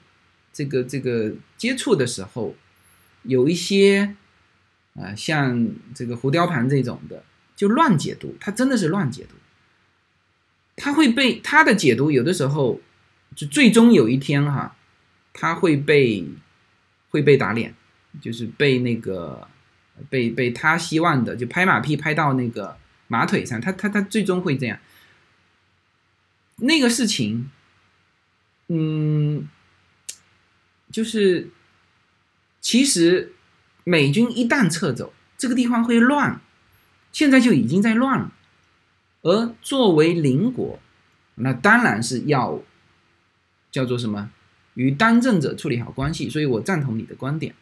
这个这个接触的时候，有一些啊，像这个胡雕盘这种的，就乱解读，他真的是乱解读，他会被他的解读，有的时候就最终有一天哈，他会被会被打脸，就是被那个被被他希望的就拍马屁拍到那个。马腿上，他他他最终会这样。那个事情，嗯，就是其实美军一旦撤走，这个地方会乱，现在就已经在乱了。而作为邻国，那当然是要叫做什么，与当政者处理好关系。所以我赞同你的观点，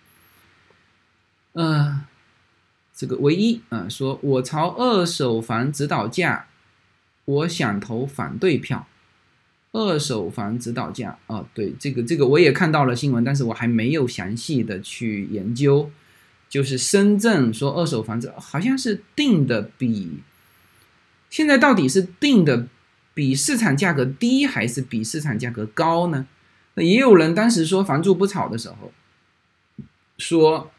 嗯。这个唯一啊，说我朝二手房指导价，我想投反对票。二手房指导价啊，对这个这个我也看到了新闻，但是我还没有详细的去研究。就是深圳说二手房子好像是定的比现在到底是定的比市场价格低还是比市场价格高呢？那也有人当时说房住不炒的时候说。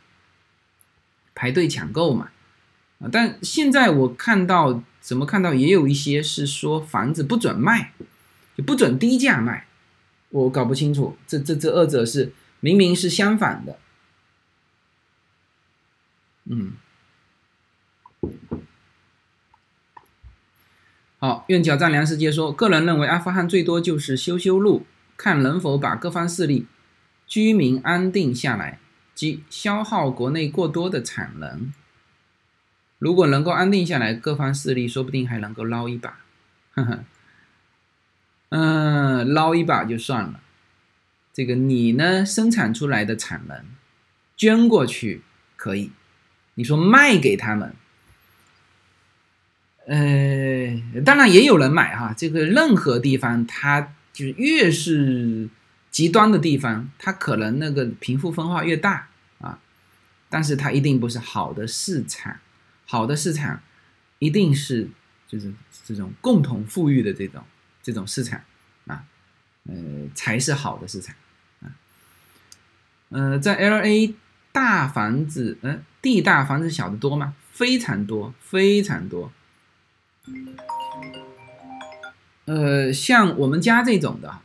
排队抢购嘛，啊！但现在我看到怎么看到也有一些是说房子不准卖，就不准低价卖，我搞不清楚这这这二者是明明是相反的，嗯。好，愿角丈量世界说，个人认为阿富汗最多就是修修路，看能否把各方势力、居民安定下来。即消耗国内过多的产能，如果能够安定下来，各方势力说不定还能够捞一把。呵呵，嗯，捞一把就算了。这个你呢，生产出来的产能捐过去可以，你说卖给他们，呃，当然也有人买哈。这个任何地方，它就是越是。极端的地方，它可能那个贫富分化越大啊，但是它一定不是好的市场，好的市场一定是就是这种共同富裕的这种这种市场啊，呃，才是好的市场啊。呃，在 L A 大房子，嗯，地大房子小的多吗？非常多，非常多。呃，像我们家这种的，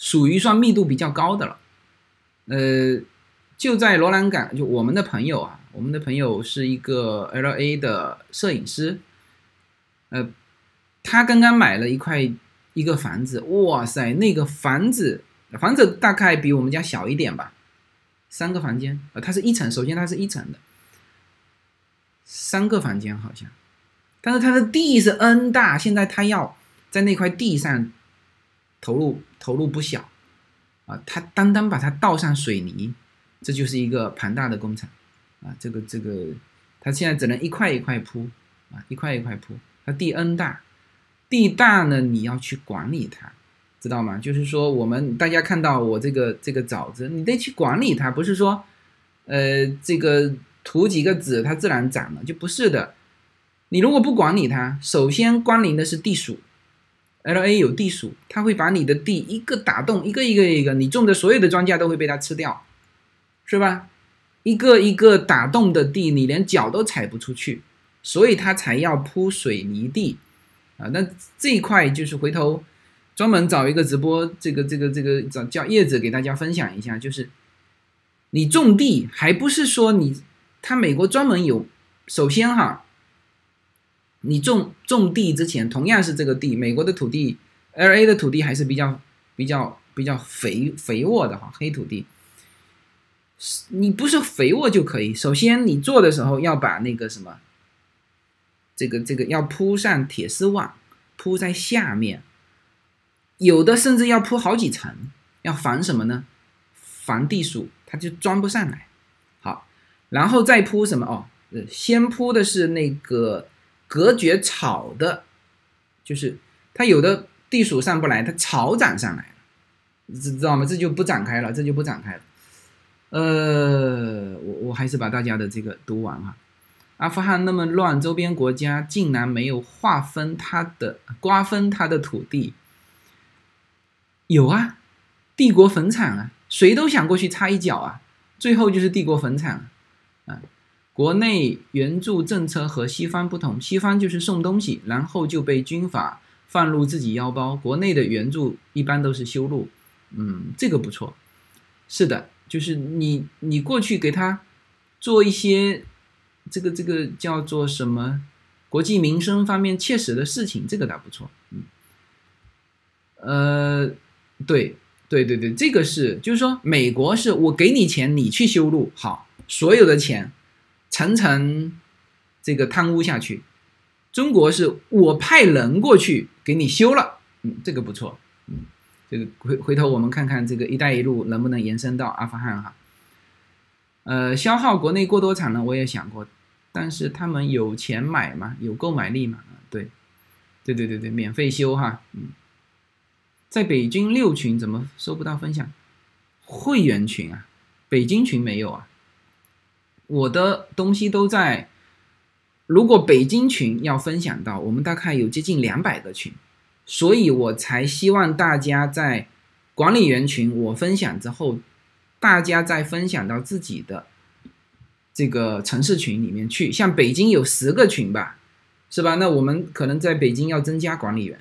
属于算密度比较高的了。呃，就在罗兰港，就我们的朋友啊，我们的朋友是一个 L A 的摄影师。呃，他刚刚买了一块一个房子，哇塞，那个房子房子大概比我们家小一点吧，三个房间，呃，它是一层，首先它是一层的，三个房间好像，但是它的地是 N 大，现在他要在那块地上投入投入不小，啊，他单单把它倒上水泥，这就是一个庞大的工程，啊，这个这个，他现在只能一块一块铺，啊，一块一块铺。它地 N 大，地大呢，你要去管理它，知道吗？就是说，我们大家看到我这个这个枣子，你得去管理它，不是说，呃，这个涂几个籽它自然长了，就不是的。你如果不管理它，首先关联的是地鼠，L A 有地鼠，它会把你的地一个打洞，一个一个一个，你种的所有的庄稼都会被它吃掉，是吧？一个一个打洞的地，你连脚都踩不出去。所以它才要铺水泥地，啊，那这一块就是回头专门找一个直播，这个这个这个找叫叶子给大家分享一下，就是你种地还不是说你，他美国专门有，首先哈，你种种地之前同样是这个地，美国的土地，L A 的土地还是比较比较比较肥肥沃的哈，黑土地，你不是肥沃就可以，首先你做的时候要把那个什么。这个这个要铺上铁丝网，铺在下面，有的甚至要铺好几层，要防什么呢？防地鼠，它就钻不上来。好，然后再铺什么？哦，先铺的是那个隔绝草的，就是它有的地鼠上不来，它草长上来了，知知道吗？这就不展开了，这就不展开了。呃，我我还是把大家的这个读完哈。阿富汗那么乱，周边国家竟然没有划分它的、瓜分它的土地。有啊，帝国坟场啊，谁都想过去插一脚啊，最后就是帝国坟场啊。国内援助政策和西方不同，西方就是送东西，然后就被军阀放入自己腰包。国内的援助一般都是修路，嗯，这个不错。是的，就是你你过去给他做一些。这个这个叫做什么？国际民生方面切实的事情，这个倒不错。嗯，呃，对对对对，这个是就是说，美国是我给你钱，你去修路，好，所有的钱层层这个贪污下去。中国是我派人过去给你修了，嗯，这个不错。嗯，这个回回头我们看看这个“一带一路”能不能延伸到阿富汗哈。呃，消耗国内过多产能，我也想过。但是他们有钱买嘛？有购买力嘛？对，对对对对，免费修哈。嗯，在北京六群怎么收不到分享？会员群啊，北京群没有啊。我的东西都在。如果北京群要分享到，我们大概有接近两百个群，所以我才希望大家在管理员群我分享之后，大家再分享到自己的。这个城市群里面去，像北京有十个群吧，是吧？那我们可能在北京要增加管理员，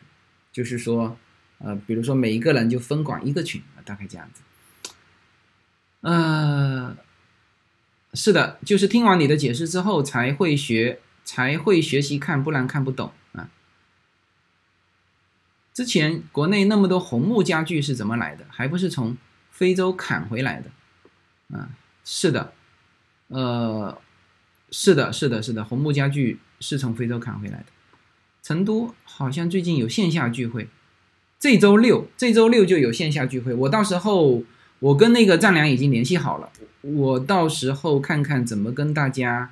就是说，呃，比如说每一个人就分管一个群，大概这样子。呃，是的，就是听完你的解释之后才会学，才会学习看，不然看不懂啊。之前国内那么多红木家具是怎么来的？还不是从非洲砍回来的？啊，是的。呃，是的，是的，是的，红木家具是从非洲砍回来的。成都好像最近有线下聚会，这周六，这周六就有线下聚会。我到时候我跟那个丈量已经联系好了，我到时候看看怎么跟大家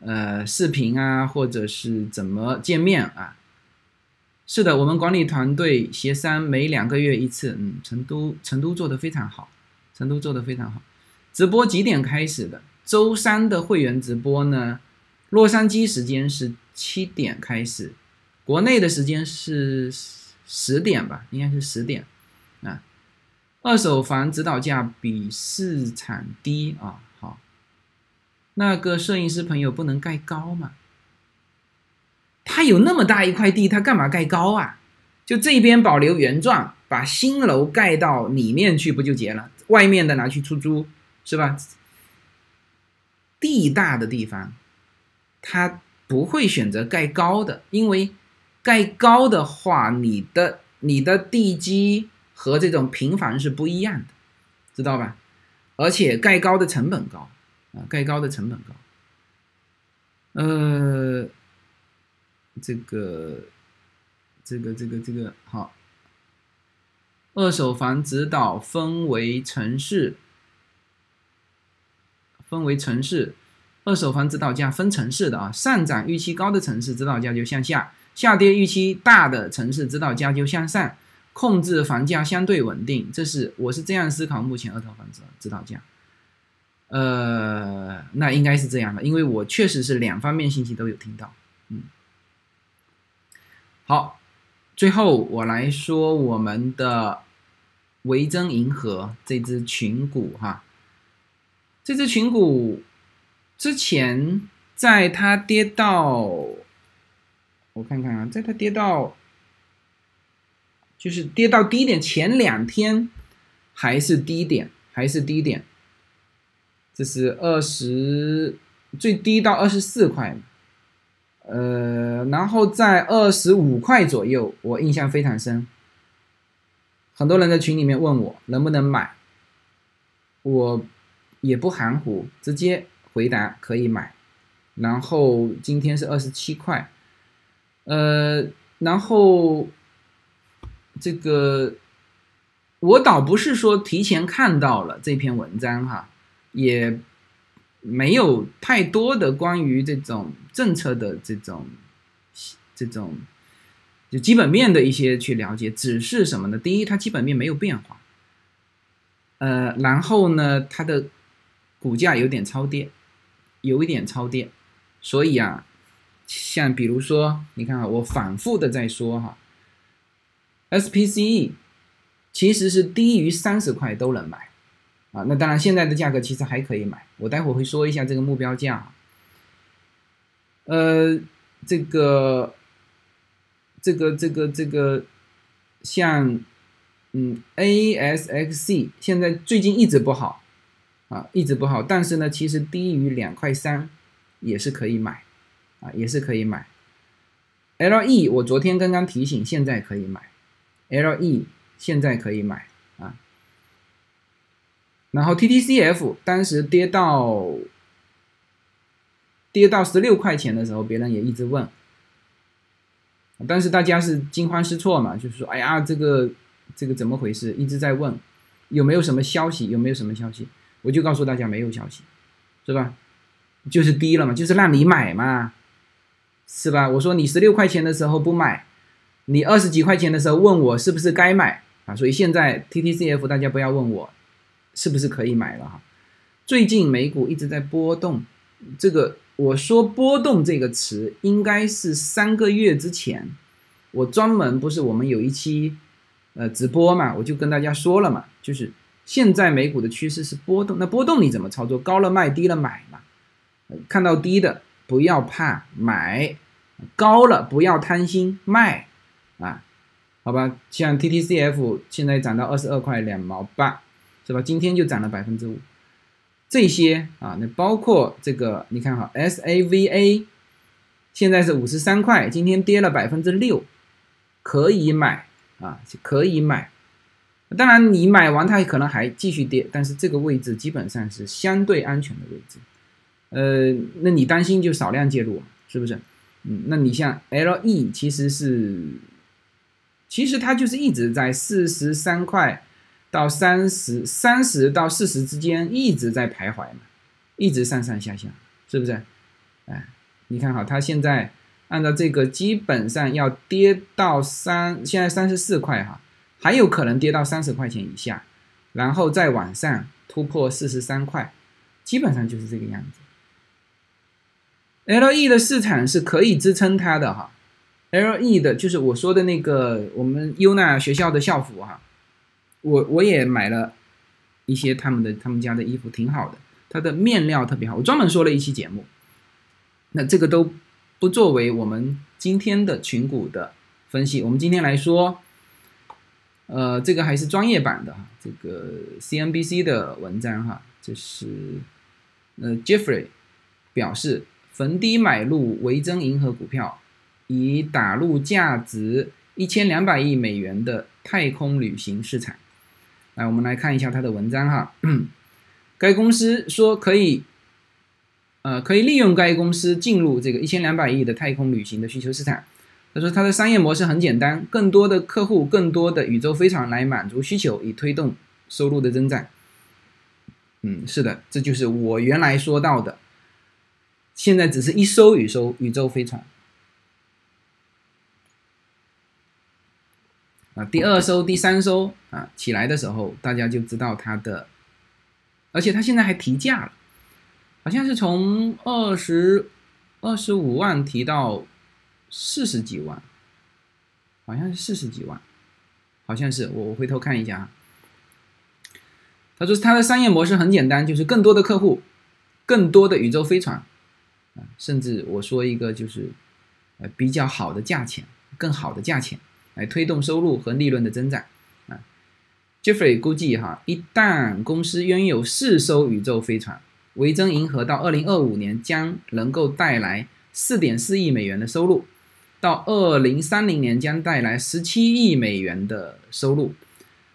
呃视频啊，或者是怎么见面啊。是的，我们管理团队协商每两个月一次。嗯，成都成都做的非常好，成都做的非常好。直播几点开始的？周三的会员直播呢，洛杉矶时间是七点开始，国内的时间是十点吧，应该是十点啊。二手房指导价比市场低啊。好，那个摄影师朋友不能盖高嘛？他有那么大一块地，他干嘛盖高啊？就这边保留原状，把新楼盖到里面去，不就结了？外面的拿去出租，是吧？地大的地方，他不会选择盖高的，因为盖高的话，你的你的地基和这种平房是不一样的，知道吧？而且盖高的成本高啊，盖高的成本高。呃。这个，这个，这个，这个好。二手房指导分为城市，分为城市，二手房指导价分城市的啊。上涨预期高的城市指导价就向下，下跌预期大的城市指导价就向上，控制房价相对稳定。这是我是这样思考目前二套房指指导价。呃，那应该是这样的，因为我确实是两方面信息都有听到，嗯。好，最后我来说我们的维珍银河这只群股哈，这只群股之前在它跌到，我看看啊，在它跌到就是跌到低点前两天还是低点，还是低点，这是二十最低到二十四块。呃，然后在二十五块左右，我印象非常深。很多人在群里面问我能不能买，我也不含糊，直接回答可以买。然后今天是二十七块，呃，然后这个我倒不是说提前看到了这篇文章哈，也。没有太多的关于这种政策的这种这种就基本面的一些去了解，只是什么呢？第一，它基本面没有变化，呃，然后呢，它的股价有点超跌，有一点超跌，所以啊，像比如说，你看啊，我反复的在说哈，SPCE 其实是低于三十块都能买。啊，那当然，现在的价格其实还可以买。我待会会说一下这个目标价。呃，这个，这个，这个，这个，像，嗯，ASXC 现在最近一直不好，啊，一直不好。但是呢，其实低于两块三也是可以买，啊，也是可以买。LE 我昨天刚刚提醒，现在可以买，LE 现在可以买啊。然后 TTCF 当时跌到跌到十六块钱的时候，别人也一直问，但是大家是惊慌失措嘛，就是说，哎呀，这个这个怎么回事？一直在问有没有什么消息，有没有什么消息？我就告诉大家没有消息，是吧？就是低了嘛，就是让你买嘛，是吧？我说你十六块钱的时候不买，你二十几块钱的时候问我是不是该买啊？所以现在 TTCF 大家不要问我。是不是可以买了哈？最近美股一直在波动，这个我说波动这个词应该是三个月之前，我专门不是我们有一期呃直播嘛，我就跟大家说了嘛，就是现在美股的趋势是波动，那波动你怎么操作？高了卖，低了买嘛。看到低的不要怕买，高了不要贪心卖啊，好吧？像 TTCF 现在涨到二十二块两毛八。是吧？今天就涨了百分之五，这些啊，那包括这个，你看哈，SAVA 现在是五十三块，今天跌了百分之六，可以买啊，可以买。当然，你买完它可能还继续跌，但是这个位置基本上是相对安全的位置。呃，那你担心就少量介入，是不是？嗯，那你像 LE 其实是，其实它就是一直在四十三块。到三十三十到四十之间一直在徘徊嘛，一直上上下下，是不是？哎，你看好它现在按照这个，基本上要跌到三，现在三十四块哈，还有可能跌到三十块钱以下，然后再往上突破四十三块，基本上就是这个样子。LE 的市场是可以支撑它的哈，，LE 的就是我说的那个我们优娜学校的校服哈，我我也买了一些他们的他们家的衣服，挺好的，它的面料特别好，我专门说了一期节目。那这个都不作为我们今天的群股的分析，我们今天来说，呃，这个还是专业版的哈，这个 CNBC 的文章哈，这是呃 Jeffrey 表示。逢低买入维珍银河股票，以打入价值一千两百亿美元的太空旅行市场。来，我们来看一下他的文章哈。[CLEARS THROAT] 该公司说可以，呃，可以利用该公司进入这个一千两百亿的太空旅行的需求市场。他说，他的商业模式很简单，更多的客户，更多的宇宙飞船来满足需求，以推动收入的增长。嗯，是的，这就是我原来说到的。现在只是一艘宇宙宇宙飞船啊，第二艘、第三艘啊起来的时候，大家就知道它的，而且它现在还提价了，好像是从二十二十五万提到四十几万，好像是四十几万，好像是我我回头看一下啊。他说他的商业模式很简单，就是更多的客户，更多的宇宙飞船。啊甚至我说一个就是，呃，比较好的价钱，更好的价钱来推动收入和利润的增长。啊，Jeffrey 估计哈，一旦公司拥有四艘宇宙飞船，维珍银河到二零二五年将能够带来四点四亿美元的收入，到二零三零年将带来十七亿美元的收入。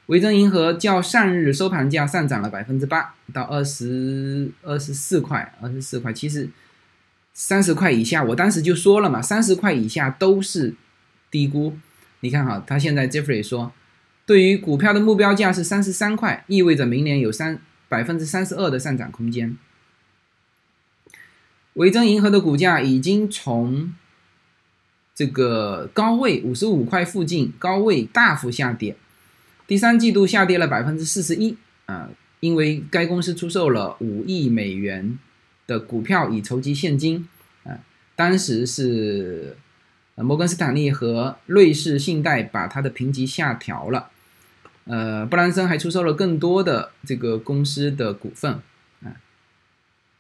维珍银河较上日收盘价上涨了百分之八，到二十二十四块，二十四块，其实。三十块以下，我当时就说了嘛，三十块以下都是低估。你看哈，他现在 Jeffrey 说，对于股票的目标价是三十三块，意味着明年有三百分之三十二的上涨空间。维珍银河的股价已经从这个高位五十五块附近高位大幅下跌，第三季度下跌了百分之四十一啊，因为该公司出售了五亿美元。的股票以筹集现金，啊，当时是摩根斯坦利和瑞士信贷把它的评级下调了，呃，布兰森还出售了更多的这个公司的股份，啊，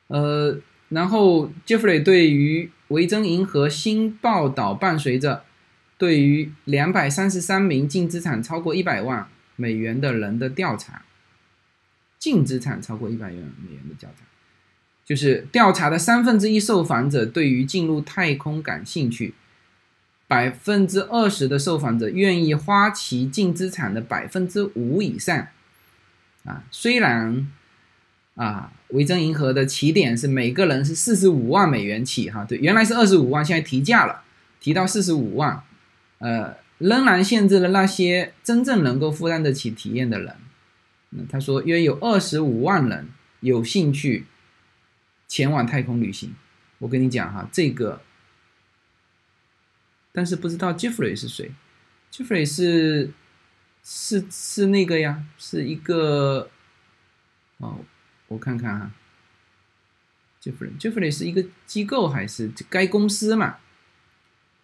呃，然后 Jeffrey 对于维珍银河新报道伴随着对于两百三十三名净资产超过一百万美元的人的调查，净资产超过一百元美元的调查。就是调查的三分之一受访者对于进入太空感兴趣，百分之二十的受访者愿意花其净资产的百分之五以上。啊，虽然啊，维珍银河的起点是每个人是四十五万美元起，哈，对，原来是二十五万，现在提价了，提到四十五万，呃，仍然限制了那些真正能够负担得起体验的人。嗯，他说约有二十五万人有兴趣。前往太空旅行，我跟你讲哈，这个，但是不知道 Jeffrey 是谁？Jeffrey 是是是那个呀，是一个哦，我看看哈，Jeffrey Jeffrey 是一个机构还是该公司嘛？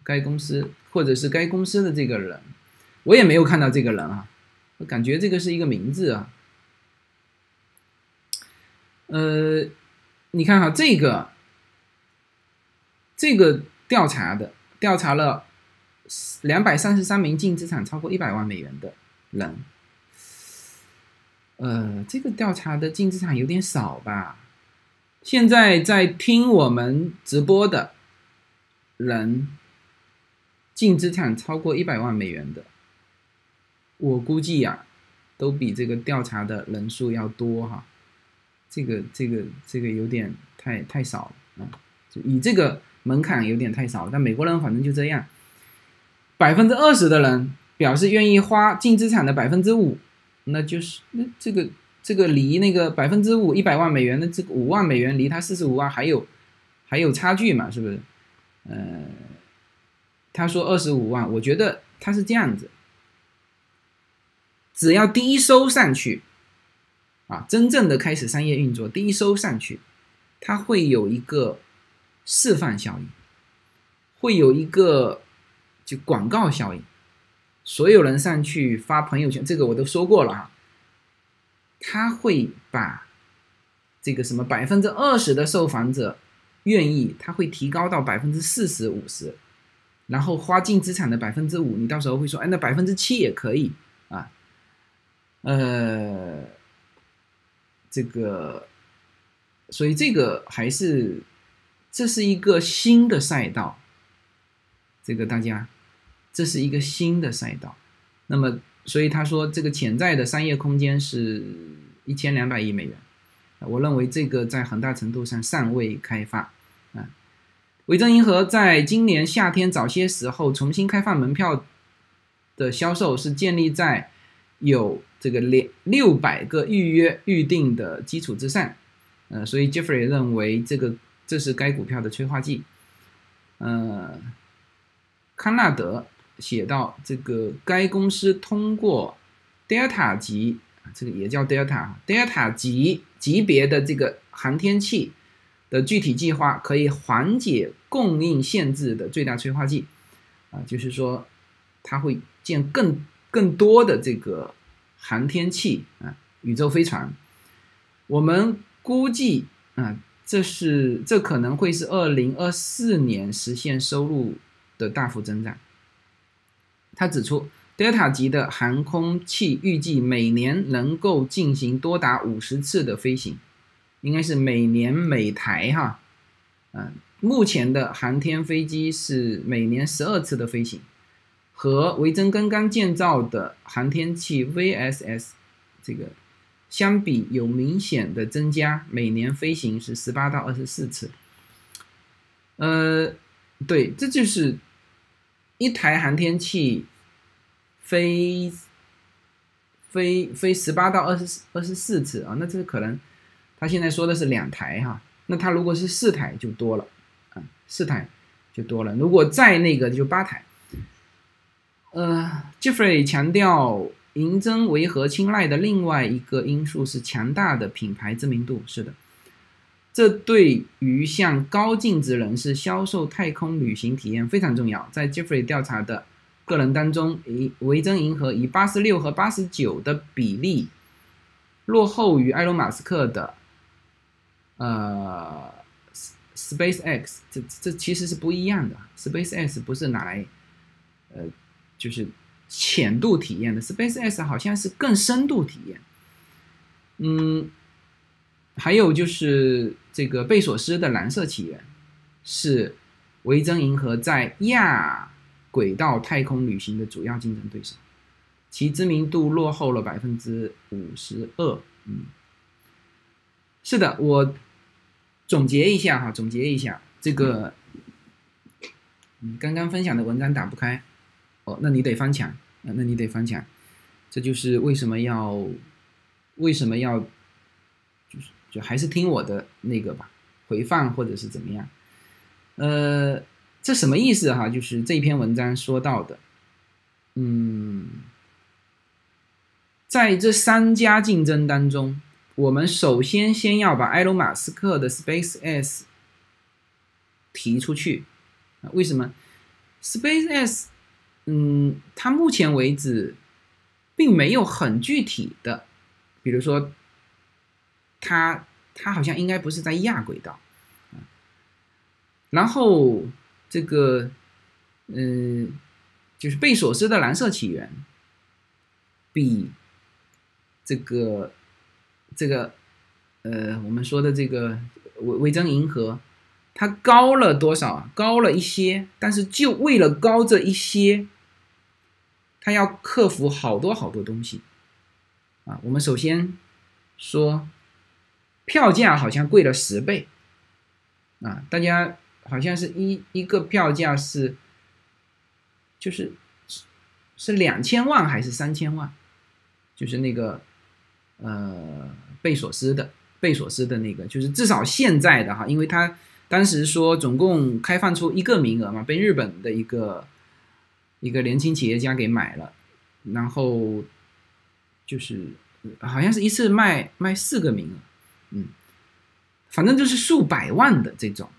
该公司或者是该公司的这个人，我也没有看到这个人啊，我感觉这个是一个名字啊，呃。你看哈，这个这个调查的调查了两百三十三名净资产超过一百万美元的人，呃，这个调查的净资产有点少吧？现在在听我们直播的人，净资产超过一百万美元的，我估计呀，都比这个调查的人数要多哈。这个这个这个有点太太少了啊！就以这个门槛有点太少了。但美国人反正就这样，百分之二十的人表示愿意花净资产的百分之五，那就是那这个这个离那个百分之五一百万美元的这个五万美元离他四十五万还有还有差距嘛？是不是？呃，他说二十五万，我觉得他是这样子，只要第一收上去。啊，真正的开始商业运作，第一艘上去，它会有一个示范效应，会有一个就广告效应，所有人上去发朋友圈，这个我都说过了哈，他会把这个什么百分之二十的受访者愿意，他会提高到百分之四十五十，然后花净资产的百分之五，你到时候会说，哎，那百分之七也可以啊，呃，这个，所以这个还是这是一个新的赛道，这个大家。这是一个新的赛道，那么，所以他说这个潜在的商业空间是一千两百亿美元，我认为这个在很大程度上尚未开发。啊，维珍银河在今年夏天早些时候重新开放门票的销售是建立在有这个六六百个预约预定的基础之上，呃，所以 Jeffrey 认为这个这是该股票的催化剂，呃，康纳德。写到这个，该公司通过 Delta 级，这个也叫 Delta，Delta 级级别的这个航天器的具体计划，可以缓解供应限制的最大催化剂，啊，就是说它会建更更多的这个航天器啊，宇宙飞船。我们估计啊，这是这可能会是二零二四年实现收入的大幅增长。他指出，Delta 级的航空器预计每年能够进行多达五十次的飞行，应该是每年每台哈，嗯，目前的航天飞机是每年十二次的飞行，和维珍刚刚建造的航天器 VSS 这个相比有明显的增加，每年飞行是十八到二十四次。呃，对，这就是。一台航天器飞飞飞十八到二十二十四次啊，那这可能他现在说的是两台哈，那他如果是四台就多了啊，四台就多了。如果再那个就八台。呃，Jeffrey 强调，银针维和青睐的另外一个因素是强大的品牌知名度。是的。这对于向高净值人士销售太空旅行体验非常重要。在 Jeffrey 调查的个人当中，以维珍银河以八十六和八十九的比例落后于埃隆·马斯克的呃 SpaceX。这这其实是不一样的。SpaceX 不是拿来呃就是浅度体验的，SpaceX 好像是更深度体验。嗯。还有就是这个贝索斯的蓝色起源，是维珍银河在亚轨道太空旅行的主要竞争对手，其知名度落后了百分之五十二。嗯，是的，我总结一下哈，总结一下这个，嗯，刚刚分享的文章打不开，哦，那你得翻墙，那你得翻墙，这就是为什么要为什么要。就是就还是听我的那个吧，回放或者是怎么样？呃，这什么意思哈？就是这篇文章说到的，嗯，在这三家竞争当中，我们首先先要把埃隆·马斯克的 SpaceX 提出去？为什么？SpaceX，嗯，它目前为止并没有很具体的，比如说。它它好像应该不是在亚轨道，然后这个嗯，就是贝索斯的蓝色起源，比这个这个呃我们说的这个维维珍银河，它高了多少？高了一些，但是就为了高这一些，他要克服好多好多东西啊。我们首先说。票价好像贵了十倍，啊，大家好像是一一个票价是，就是是两千万还是三千万？就是那个呃贝索斯的贝索斯的那个，就是至少现在的哈，因为他当时说总共开放出一个名额嘛，被日本的一个一个年轻企业家给买了，然后就是好像是一次卖卖四个名额。嗯，反正就是数百万的这种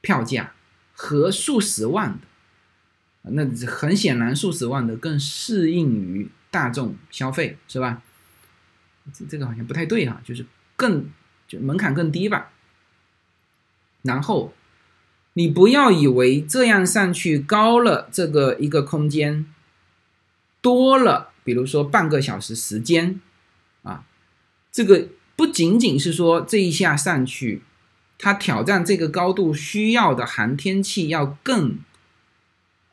票价和数十万的，那很显然数十万的更适应于大众消费，是吧？这这个好像不太对哈，就是更就门槛更低吧。然后你不要以为这样上去高了这个一个空间多了，比如说半个小时时间啊，这个不仅仅是说这一下上去，它挑战这个高度需要的航天器要更。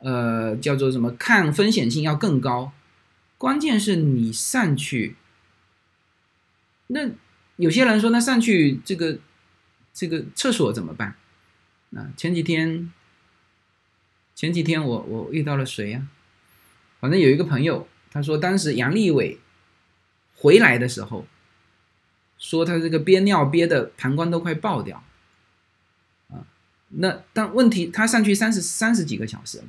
呃，叫做什么？抗风险性要更高，关键是你上去，那有些人说，那上去这个这个厕所怎么办？啊，前几天前几天我我遇到了谁呀？反正有一个朋友，他说当时杨利伟回来的时候，说他这个憋尿憋的膀胱都快爆掉，啊，那但问题他上去三十三十几个小时。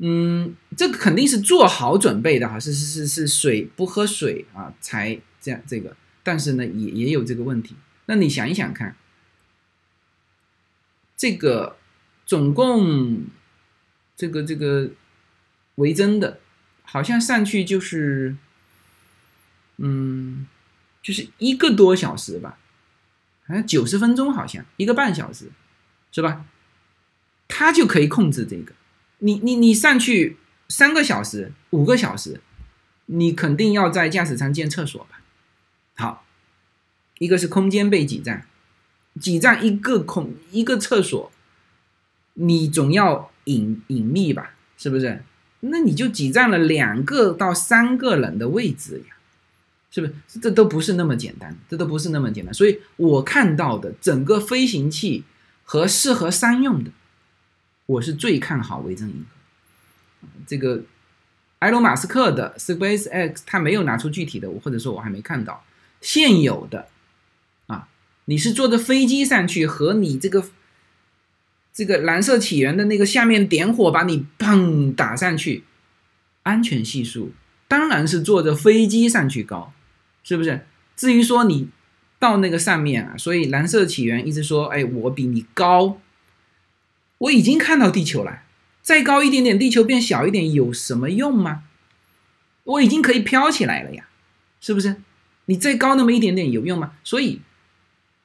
嗯，这个肯定是做好准备的哈，是是是是水不喝水啊，才这样这个。但是呢，也也有这个问题。那你想一想看，这个总共这个这个维珍的，好像上去就是，嗯，就是一个多小时吧，好像九十分钟，好像一个半小时，是吧？他就可以控制这个。你你你上去三个小时五个小时，你肯定要在驾驶舱建厕所吧？好，一个是空间被挤占，挤占一个空一个厕所，你总要隐隐秘吧？是不是？那你就挤占了两个到三个人的位置呀？是不是？这都不是那么简单，这都不是那么简单。所以我看到的整个飞行器和适合商用的。我是最看好维珍银河，这个埃隆·马斯克的 Space X，他没有拿出具体的，或者说我还没看到现有的。你是坐着飞机上去，和你这个这个蓝色起源的那个下面点火把你砰打上去，安全系数当然是坐着飞机上去高，是不是？至于说你到那个上面啊，所以蓝色起源一直说，哎，我比你高。我已经看到地球了，再高一点点，地球变小一点有什么用吗？我已经可以飘起来了呀，是不是？你再高那么一点点有用吗？所以，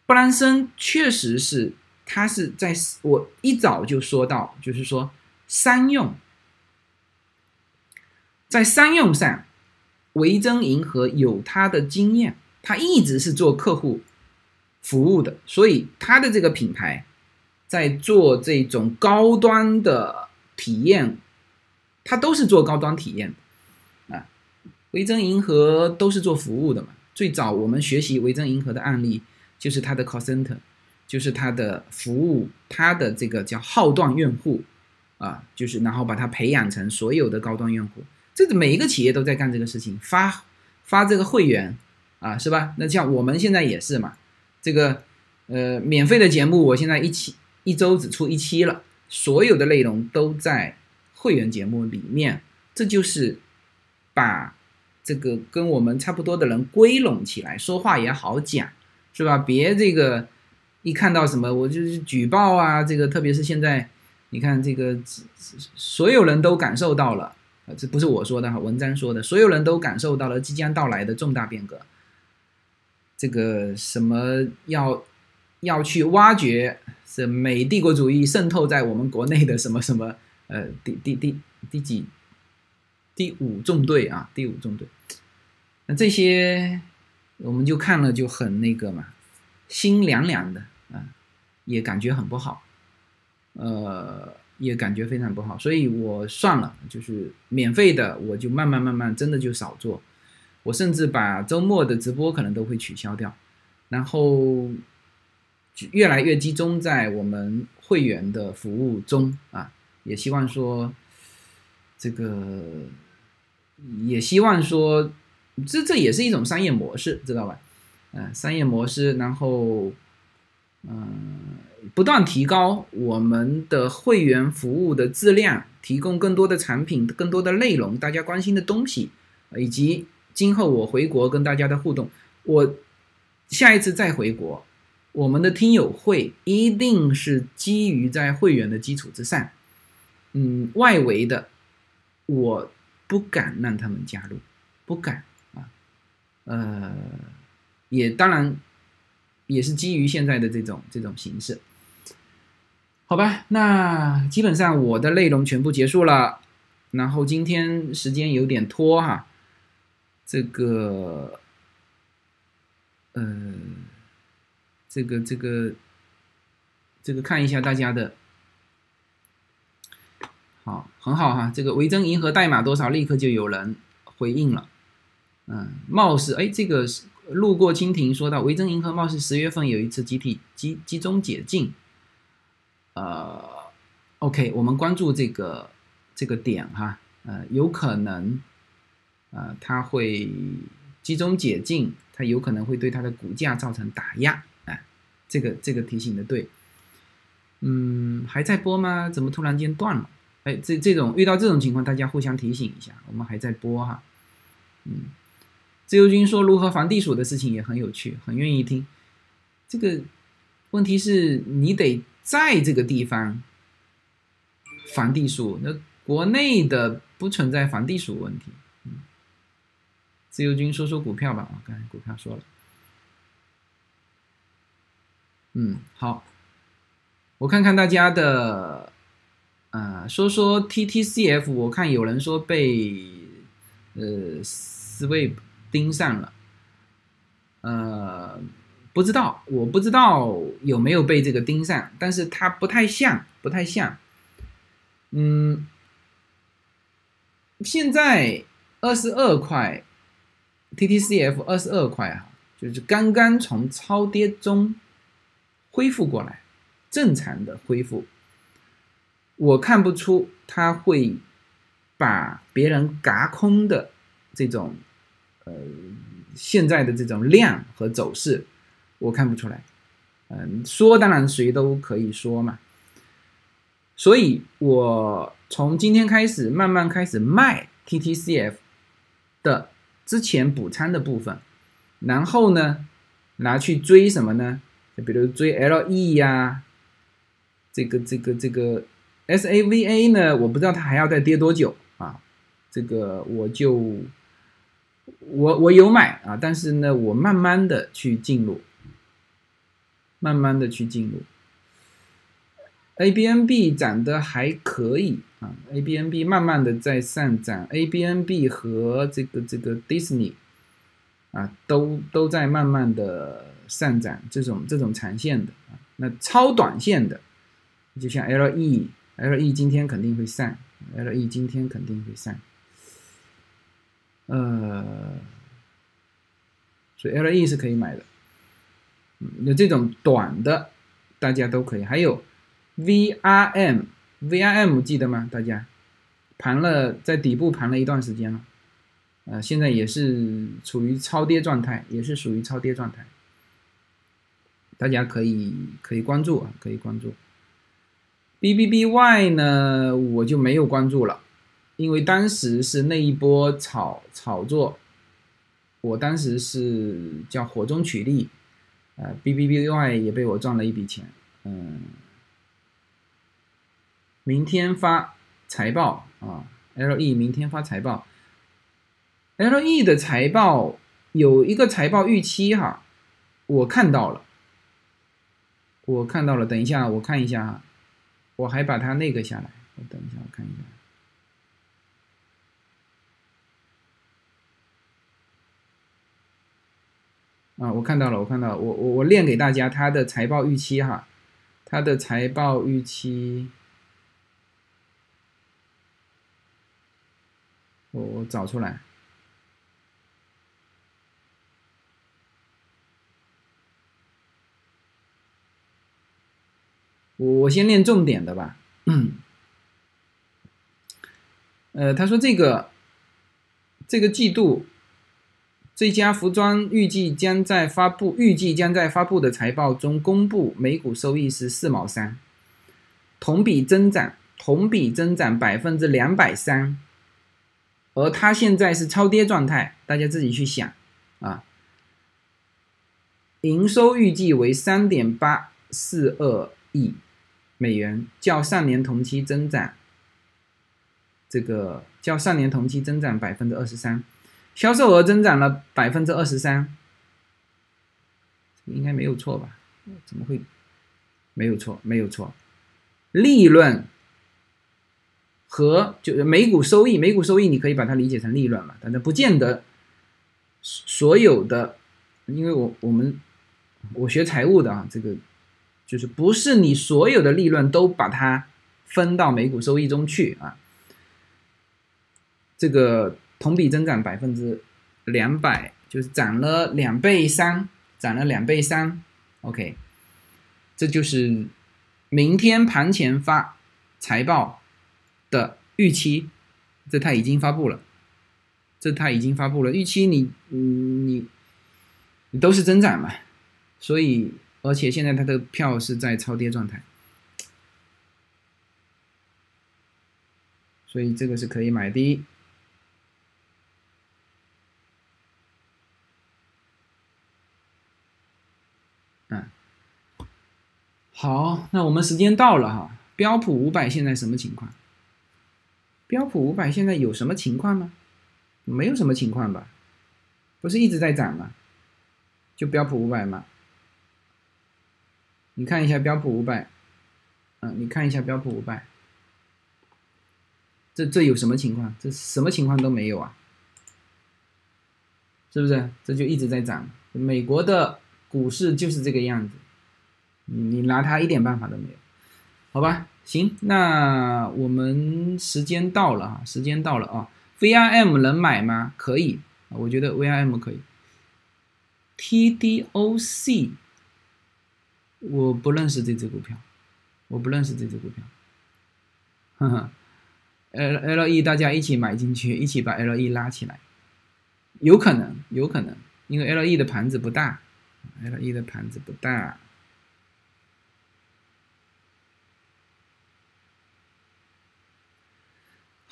布兰森确实是他是在我一早就说到，就是说商用，在商用上，维珍银河有他的经验，他一直是做客户服务的，所以他的这个品牌。在做这种高端的体验，他都是做高端体验的啊。维珍银河都是做服务的嘛。最早我们学习维珍银河的案例，就是它的 call center，就是它的服务，它的这个叫号段用户啊，就是然后把它培养成所有的高端用户。这每一个企业都在干这个事情，发发这个会员啊，是吧？那像我们现在也是嘛，这个呃免费的节目，我现在一期。一周只出一期了，所有的内容都在会员节目里面，这就是把这个跟我们差不多的人归拢起来，说话也好讲，是吧？别这个一看到什么我就是举报啊，这个特别是现在，你看这个所有人都感受到了，这不是我说的哈，文章说的，所有人都感受到了即将到来的重大变革，这个什么要要去挖掘。是美帝国主义渗透在我们国内的什么什么呃第第第第几第五纵队啊第五纵队，那这些我们就看了就很那个嘛，心凉凉的啊，也感觉很不好，呃，也感觉非常不好，所以我算了，就是免费的我就慢慢慢慢真的就少做，我甚至把周末的直播可能都会取消掉，然后。越来越集中在我们会员的服务中啊，也希望说，这个也希望说，这这也是一种商业模式，知道吧？嗯，商业模式，然后嗯，不断提高我们的会员服务的质量，提供更多的产品、更多的内容，大家关心的东西，以及今后我回国跟大家的互动，我下一次再回国。我们的听友会一定是基于在会员的基础之上，嗯，外围的我不敢让他们加入，不敢，呃，也当然也是基于现在的这种这种形式，好吧，那基本上我的内容全部结束了，然后今天时间有点拖哈，这个，呃，这个这个这个看一下大家的。好，很好哈。这个维珍银河代码多少，立刻就有人回应了。嗯，貌似哎，这个路过蜻蜓说到维珍银河貌似十月份有一次集体集集中解禁。呃，OK，我们关注这个这个点哈。呃，有可能，呃，它会集中解禁，它有可能会对它的股价造成打压。哎，这个这个提醒的对。嗯，还在播吗？怎么突然间断了？哎，这这种遇到这种情况，大家互相提醒一下。我们还在播哈，嗯，自由军说如何防地鼠的事情也很有趣，很愿意听。这个问题是你得在这个地方防地鼠，那国内的不存在防地鼠问题。嗯，自由军说说股票吧，我，刚才股票说了。嗯，好，我看看大家的。啊，说说 TTCF，我看有人说被呃 Sweep 盯上了，呃，不知道，我不知道有没有被这个盯上，但是它不太像，不太像，嗯，现在二十二块，TTCF 二十二块啊，就是刚刚从超跌中恢复过来，正常的恢复。我看不出他会把别人嘎空的这种呃现在的这种量和走势，我看不出来。嗯，说当然谁都可以说嘛。所以我从今天开始慢慢开始卖 TTCF 的之前补仓的部分，然后呢拿去追什么呢？就比如追 LE 呀，这个这个这个。S A V A 呢？我不知道它还要再跌多久啊！这个我就我我有买啊，但是呢，我慢慢的去进入，慢慢的去进入。A B N B 涨得还可以啊，A B N B 慢慢的在上涨，A B N B 和这个这个 Disney 啊，都都在慢慢的上涨，这种这种长线的啊，那超短线的，就像 L E。L E 今天肯定会上，L E 今天肯定会上，呃，所以 L E 是可以买的，那这种短的大家都可以。还有 V R M，V R M 记得吗？大家盘了在底部盘了一段时间了，呃，现在也是处于超跌状态，也是属于超跌状态，大家可以可以关注啊，可以关注。B B B Y 呢，我就没有关注了，因为当时是那一波炒炒作，我当时是叫火中取栗，呃，B B B Y 也被我赚了一笔钱，嗯，明天发财报啊，L E 明天发财报，L E 的财报有一个财报预期哈，我看到了，我看到了，等一下我看一下哈。我还把它那个下来，我等一下，我看一下。啊，我看到了，我看到了，我我我练给大家它的财报预期哈，它的财报预期，我我找出来。我我先念重点的吧。嗯，呃，他说这个这个季度这家服装预计将在发布预计将在发布的财报中公布每股收益是四毛三，同比增长同比增长百分之两百三，而它现在是超跌状态，大家自己去想啊。营收预计为三点八四二亿。美元较上年同期增长这个较上年同期增长百分之二十三，销售额增长了百分之二十三，应该没有错吧？怎么会没有错？没有错，利润和就是每股收益，每股收益你可以把它理解成利润嘛，但是不见得所有的，因为我我们我学财务的啊，这个就是不是你所有的利润都把它分到每股收益中去啊。这个同比增长百分之两百，就是涨了两倍三，涨了两倍三。OK，这就是明天盘前发财报的预期，这它已经发布了，这它已经发布了预期，你你你都是增长嘛，所以而且现在它的票是在超跌状态，所以这个是可以买的。好，那我们时间到了哈。标普五百现在什么情况？标普五百现在有什么情况吗？没有什么情况吧？不是一直在涨吗？就标普五百吗？你看一下标普五百，嗯，你看一下标普五百，这这有什么情况？这什么情况都没有啊？是不是？这就一直在涨。美国的股市就是这个样子。你拿它一点办法都没有，好吧？行，那我们时间到了啊，时间到了啊。VRM 能买吗？可以，我觉得 VRM 可以。TDOC 我不认识这只股票，我不认识这只股票。呵呵，L LE 大家一起买进去，一起把 LE 拉起来，有可能，有可能，因为 LE 的盘子不大，LE 的盘子不大。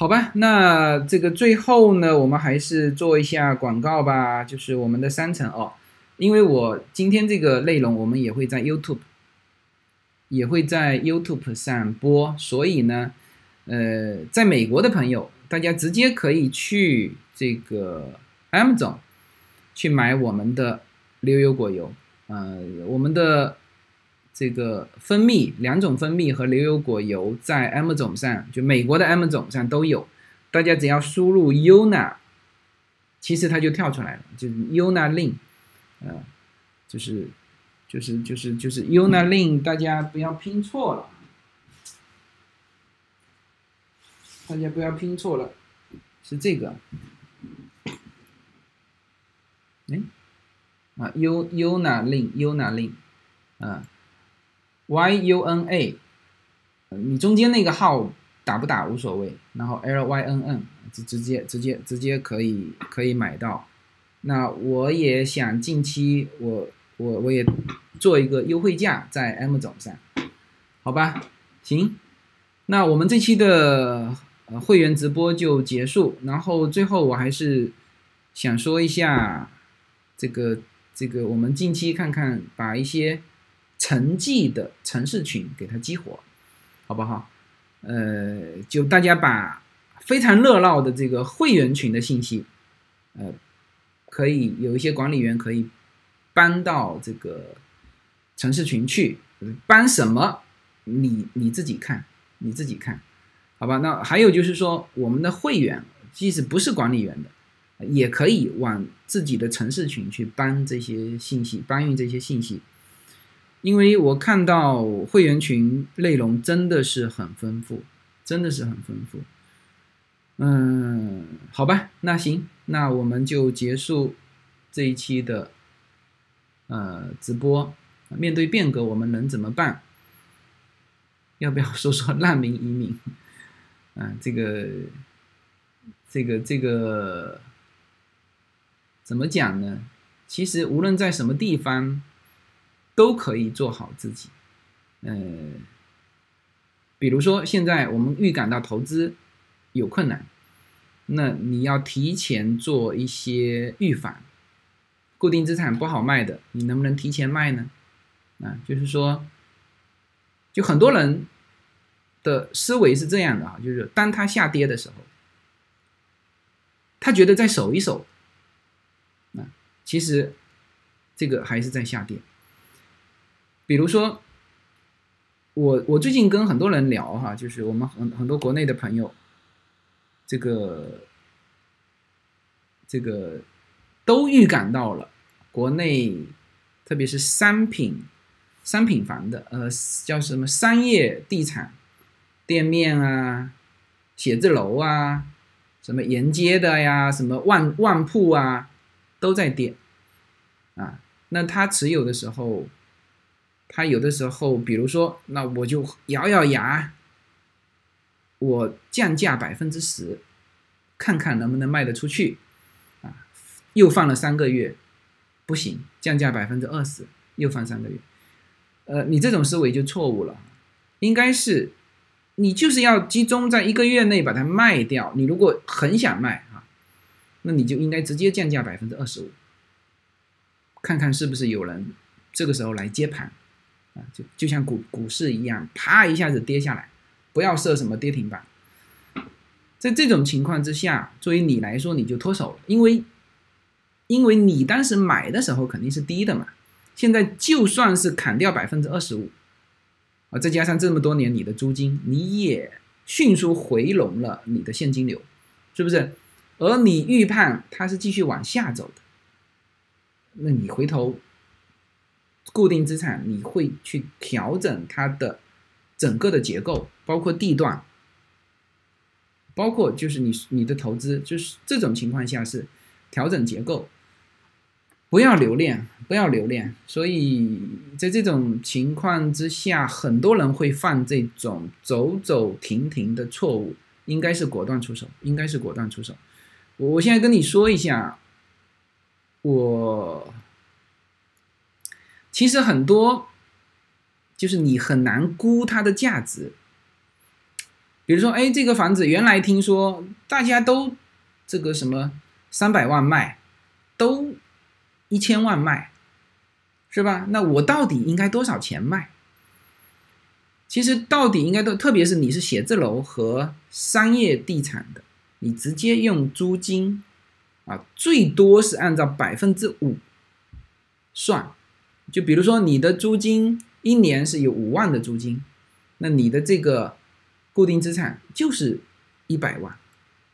好吧，那这个最后呢，我们还是做一下广告吧，就是我们的商城哦，因为我今天这个内容我们也会在 YouTube，也会在 YouTube 上播，所以呢，呃，在美国的朋友，大家直接可以去这个 Amazon 去买我们的牛油果油，呃，我们的。这个蜂蜜两种蜂蜜和牛油果油在 M 总上，就美国的 M 总上都有。大家只要输入 UNA，其实它就跳出来了，就是 UNA Lin，呃，就是就是就是就是 UNA Lin，大家不要拼错了，大家不要拼错了，是这个，哎，啊 U UNA Lin UNA Lin，啊。Y U N A，你中间那个号打不打无所谓，然后 L Y N N 直直接直接直接可以可以买到。那我也想近期我我我也做一个优惠价在 M 总上，好吧？行，那我们这期的呃会员直播就结束。然后最后我还是想说一下这个这个我们近期看看把一些。城际的城市群给它激活，好不好？呃，就大家把非常热闹的这个会员群的信息，呃，可以有一些管理员可以搬到这个城市群去，搬什么？你你自己看，你自己看，好吧？那还有就是说，我们的会员即使不是管理员的，也可以往自己的城市群去搬这些信息，搬运这些信息。因为我看到会员群内容真的是很丰富，真的是很丰富。嗯，好吧，那行，那我们就结束这一期的呃直播。面对变革，我们能怎么办？要不要说说难民移民？嗯，这个，这个，这个怎么讲呢？其实无论在什么地方。都可以做好自己，呃，比如说现在我们预感到投资有困难，那你要提前做一些预防。固定资产不好卖的，你能不能提前卖呢？啊，就是说，就很多人的思维是这样的啊，就是当它下跌的时候，他觉得再守一守，啊，其实这个还是在下跌。比如说，我我最近跟很多人聊哈，就是我们很很多国内的朋友，这个这个都预感到了国内，特别是商品商品房的，呃，叫什么商业地产店面啊，写字楼啊。什么沿街的呀，什么万万铺啊，都在跌，啊，那他持有的时候，他有的时候，比如说，那我就咬咬牙，我降价百分之十，看看能不能卖得出去，啊，又放了三个月，不行，降价百分之二十，又放三个月，呃，你这种思维就错误了，应该是。你就是要集中在一个月内把它卖掉。你如果很想卖啊，那你就应该直接降价百分之二十五，看看是不是有人这个时候来接盘啊？就就像股股市一样，啪一下子跌下来，不要设什么跌停板。在这种情况之下，作为你来说，你就脱手了，因为因为你当时买的时候肯定是低的嘛。现在就算是砍掉百分之二十五。啊，再加上这么多年你的租金，你也迅速回笼了你的现金流，是不是？而你预判它是继续往下走的，那你回头固定资产你会去调整它的整个的结构，包括地段，包括就是你你的投资，就是这种情况下是调整结构。不要留恋，不要留恋。所以在这种情况之下，很多人会犯这种走走停停的错误，应该是果断出手，应该是果断出手。我我现在跟你说一下，我其实很多就是你很难估它的价值。比如说，哎，这个房子原来听说大家都这个什么三百万卖，都。一千万卖，是吧？那我到底应该多少钱卖？其实到底应该都，特别是你是写字楼和商业地产的，你直接用租金啊，最多是按照百分之五算。就比如说你的租金一年是有五万的租金，那你的这个固定资产就是一百万，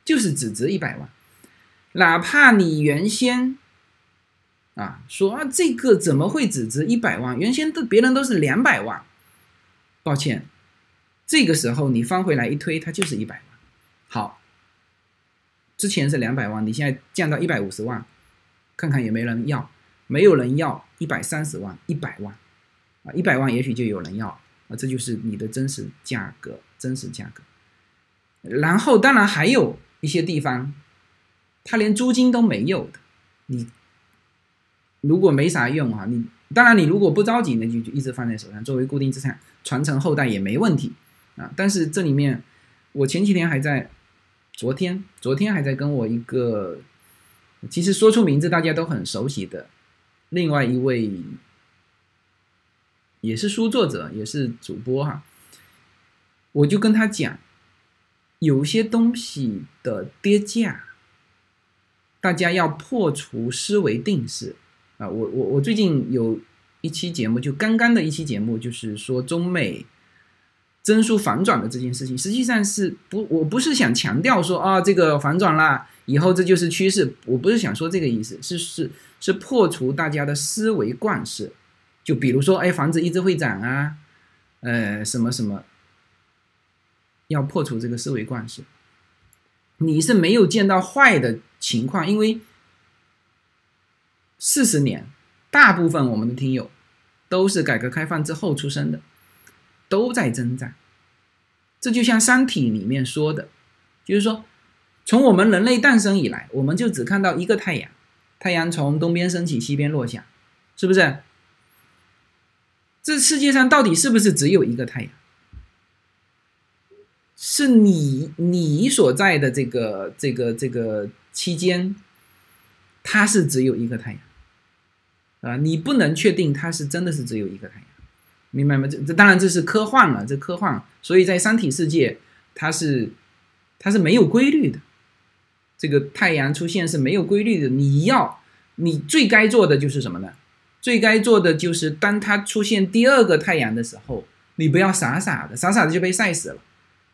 就是只值一百万，哪怕你原先。啊，说啊，这个怎么会只值一百万？原先都别人都是两百万。抱歉，这个时候你翻回来一推，它就是一百万。好，之前是两百万，你现在降到一百五十万，看看有没有人要？没有人要，一百三十万，一百万，啊，一百万也许就有人要啊，这就是你的真实价格，真实价格。然后，当然还有一些地方，他连租金都没有的，你。如果没啥用哈，你当然你如果不着急，那就就一直放在手上，作为固定资产传承后代也没问题啊。但是这里面，我前几天还在，昨天昨天还在跟我一个，其实说出名字大家都很熟悉的，另外一位，也是书作者，也是主播哈，我就跟他讲，有些东西的跌价，大家要破除思维定式。啊，我我我最近有一期节目，就刚刚的一期节目，就是说中美增速反转的这件事情，实际上是不，我不是想强调说啊，这个反转了以后这就是趋势，我不是想说这个意思，是是是破除大家的思维惯式，就比如说，哎，房子一直会涨啊，呃，什么什么，要破除这个思维惯式，你是没有见到坏的情况，因为。四十年，大部分我们的听友都是改革开放之后出生的，都在增长。这就像《三体》里面说的，就是说，从我们人类诞生以来，我们就只看到一个太阳，太阳从东边升起，西边落下，是不是？这世界上到底是不是只有一个太阳？是你你所在的这个这个这个期间，它是只有一个太阳。啊，你不能确定它是真的是只有一个太阳，明白吗？这这当然这是科幻了，这科幻。所以在三体世界，它是它是没有规律的，这个太阳出现是没有规律的。你要，你最该做的就是什么呢？最该做的就是当它出现第二个太阳的时候，你不要傻傻的，傻傻的就被晒死了。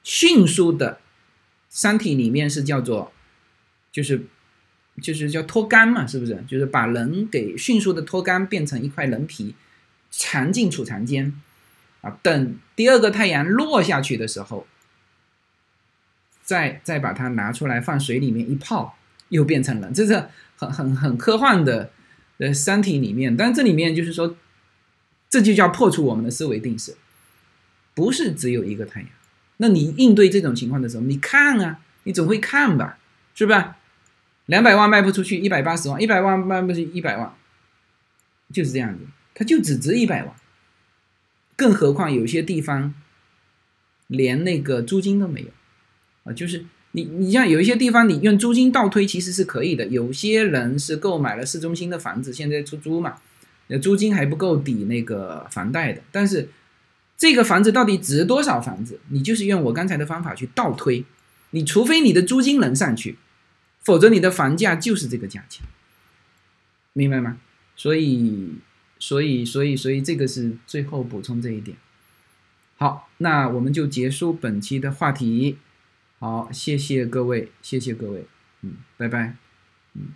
迅速的，山体里面是叫做，就是就是叫脱干嘛，是不是？就是把人给迅速的脱干，变成一块人皮，藏进储藏间，啊，等第二个太阳落下去的时候。再再把它拿出来放水里面一泡，又变成了，这是很很很科幻的呃《三体》里面，但这里面就是说，这就叫破除我们的思维定式，不是只有一个太阳。那你应对这种情况的时候，你看啊，你总会看吧，是吧？两百万卖不出去，一百八十万，一百万卖不出去，一百万，就是这样子，它就只值一百万。更何况有些地方连那个租金都没有。啊，就是你，你像有一些地方，你用租金倒推其实是可以的。有些人是购买了市中心的房子，现在出租嘛，那租金还不够抵那个房贷的。但是这个房子到底值多少房子，你就是用我刚才的方法去倒推。你除非你的租金能上去，否则你的房价就是这个价钱，明白吗？所以，所以，所以，所以这个是最后补充这一点。好，那我们就结束本期的话题。好，谢谢各位，谢谢各位，嗯，拜拜，嗯。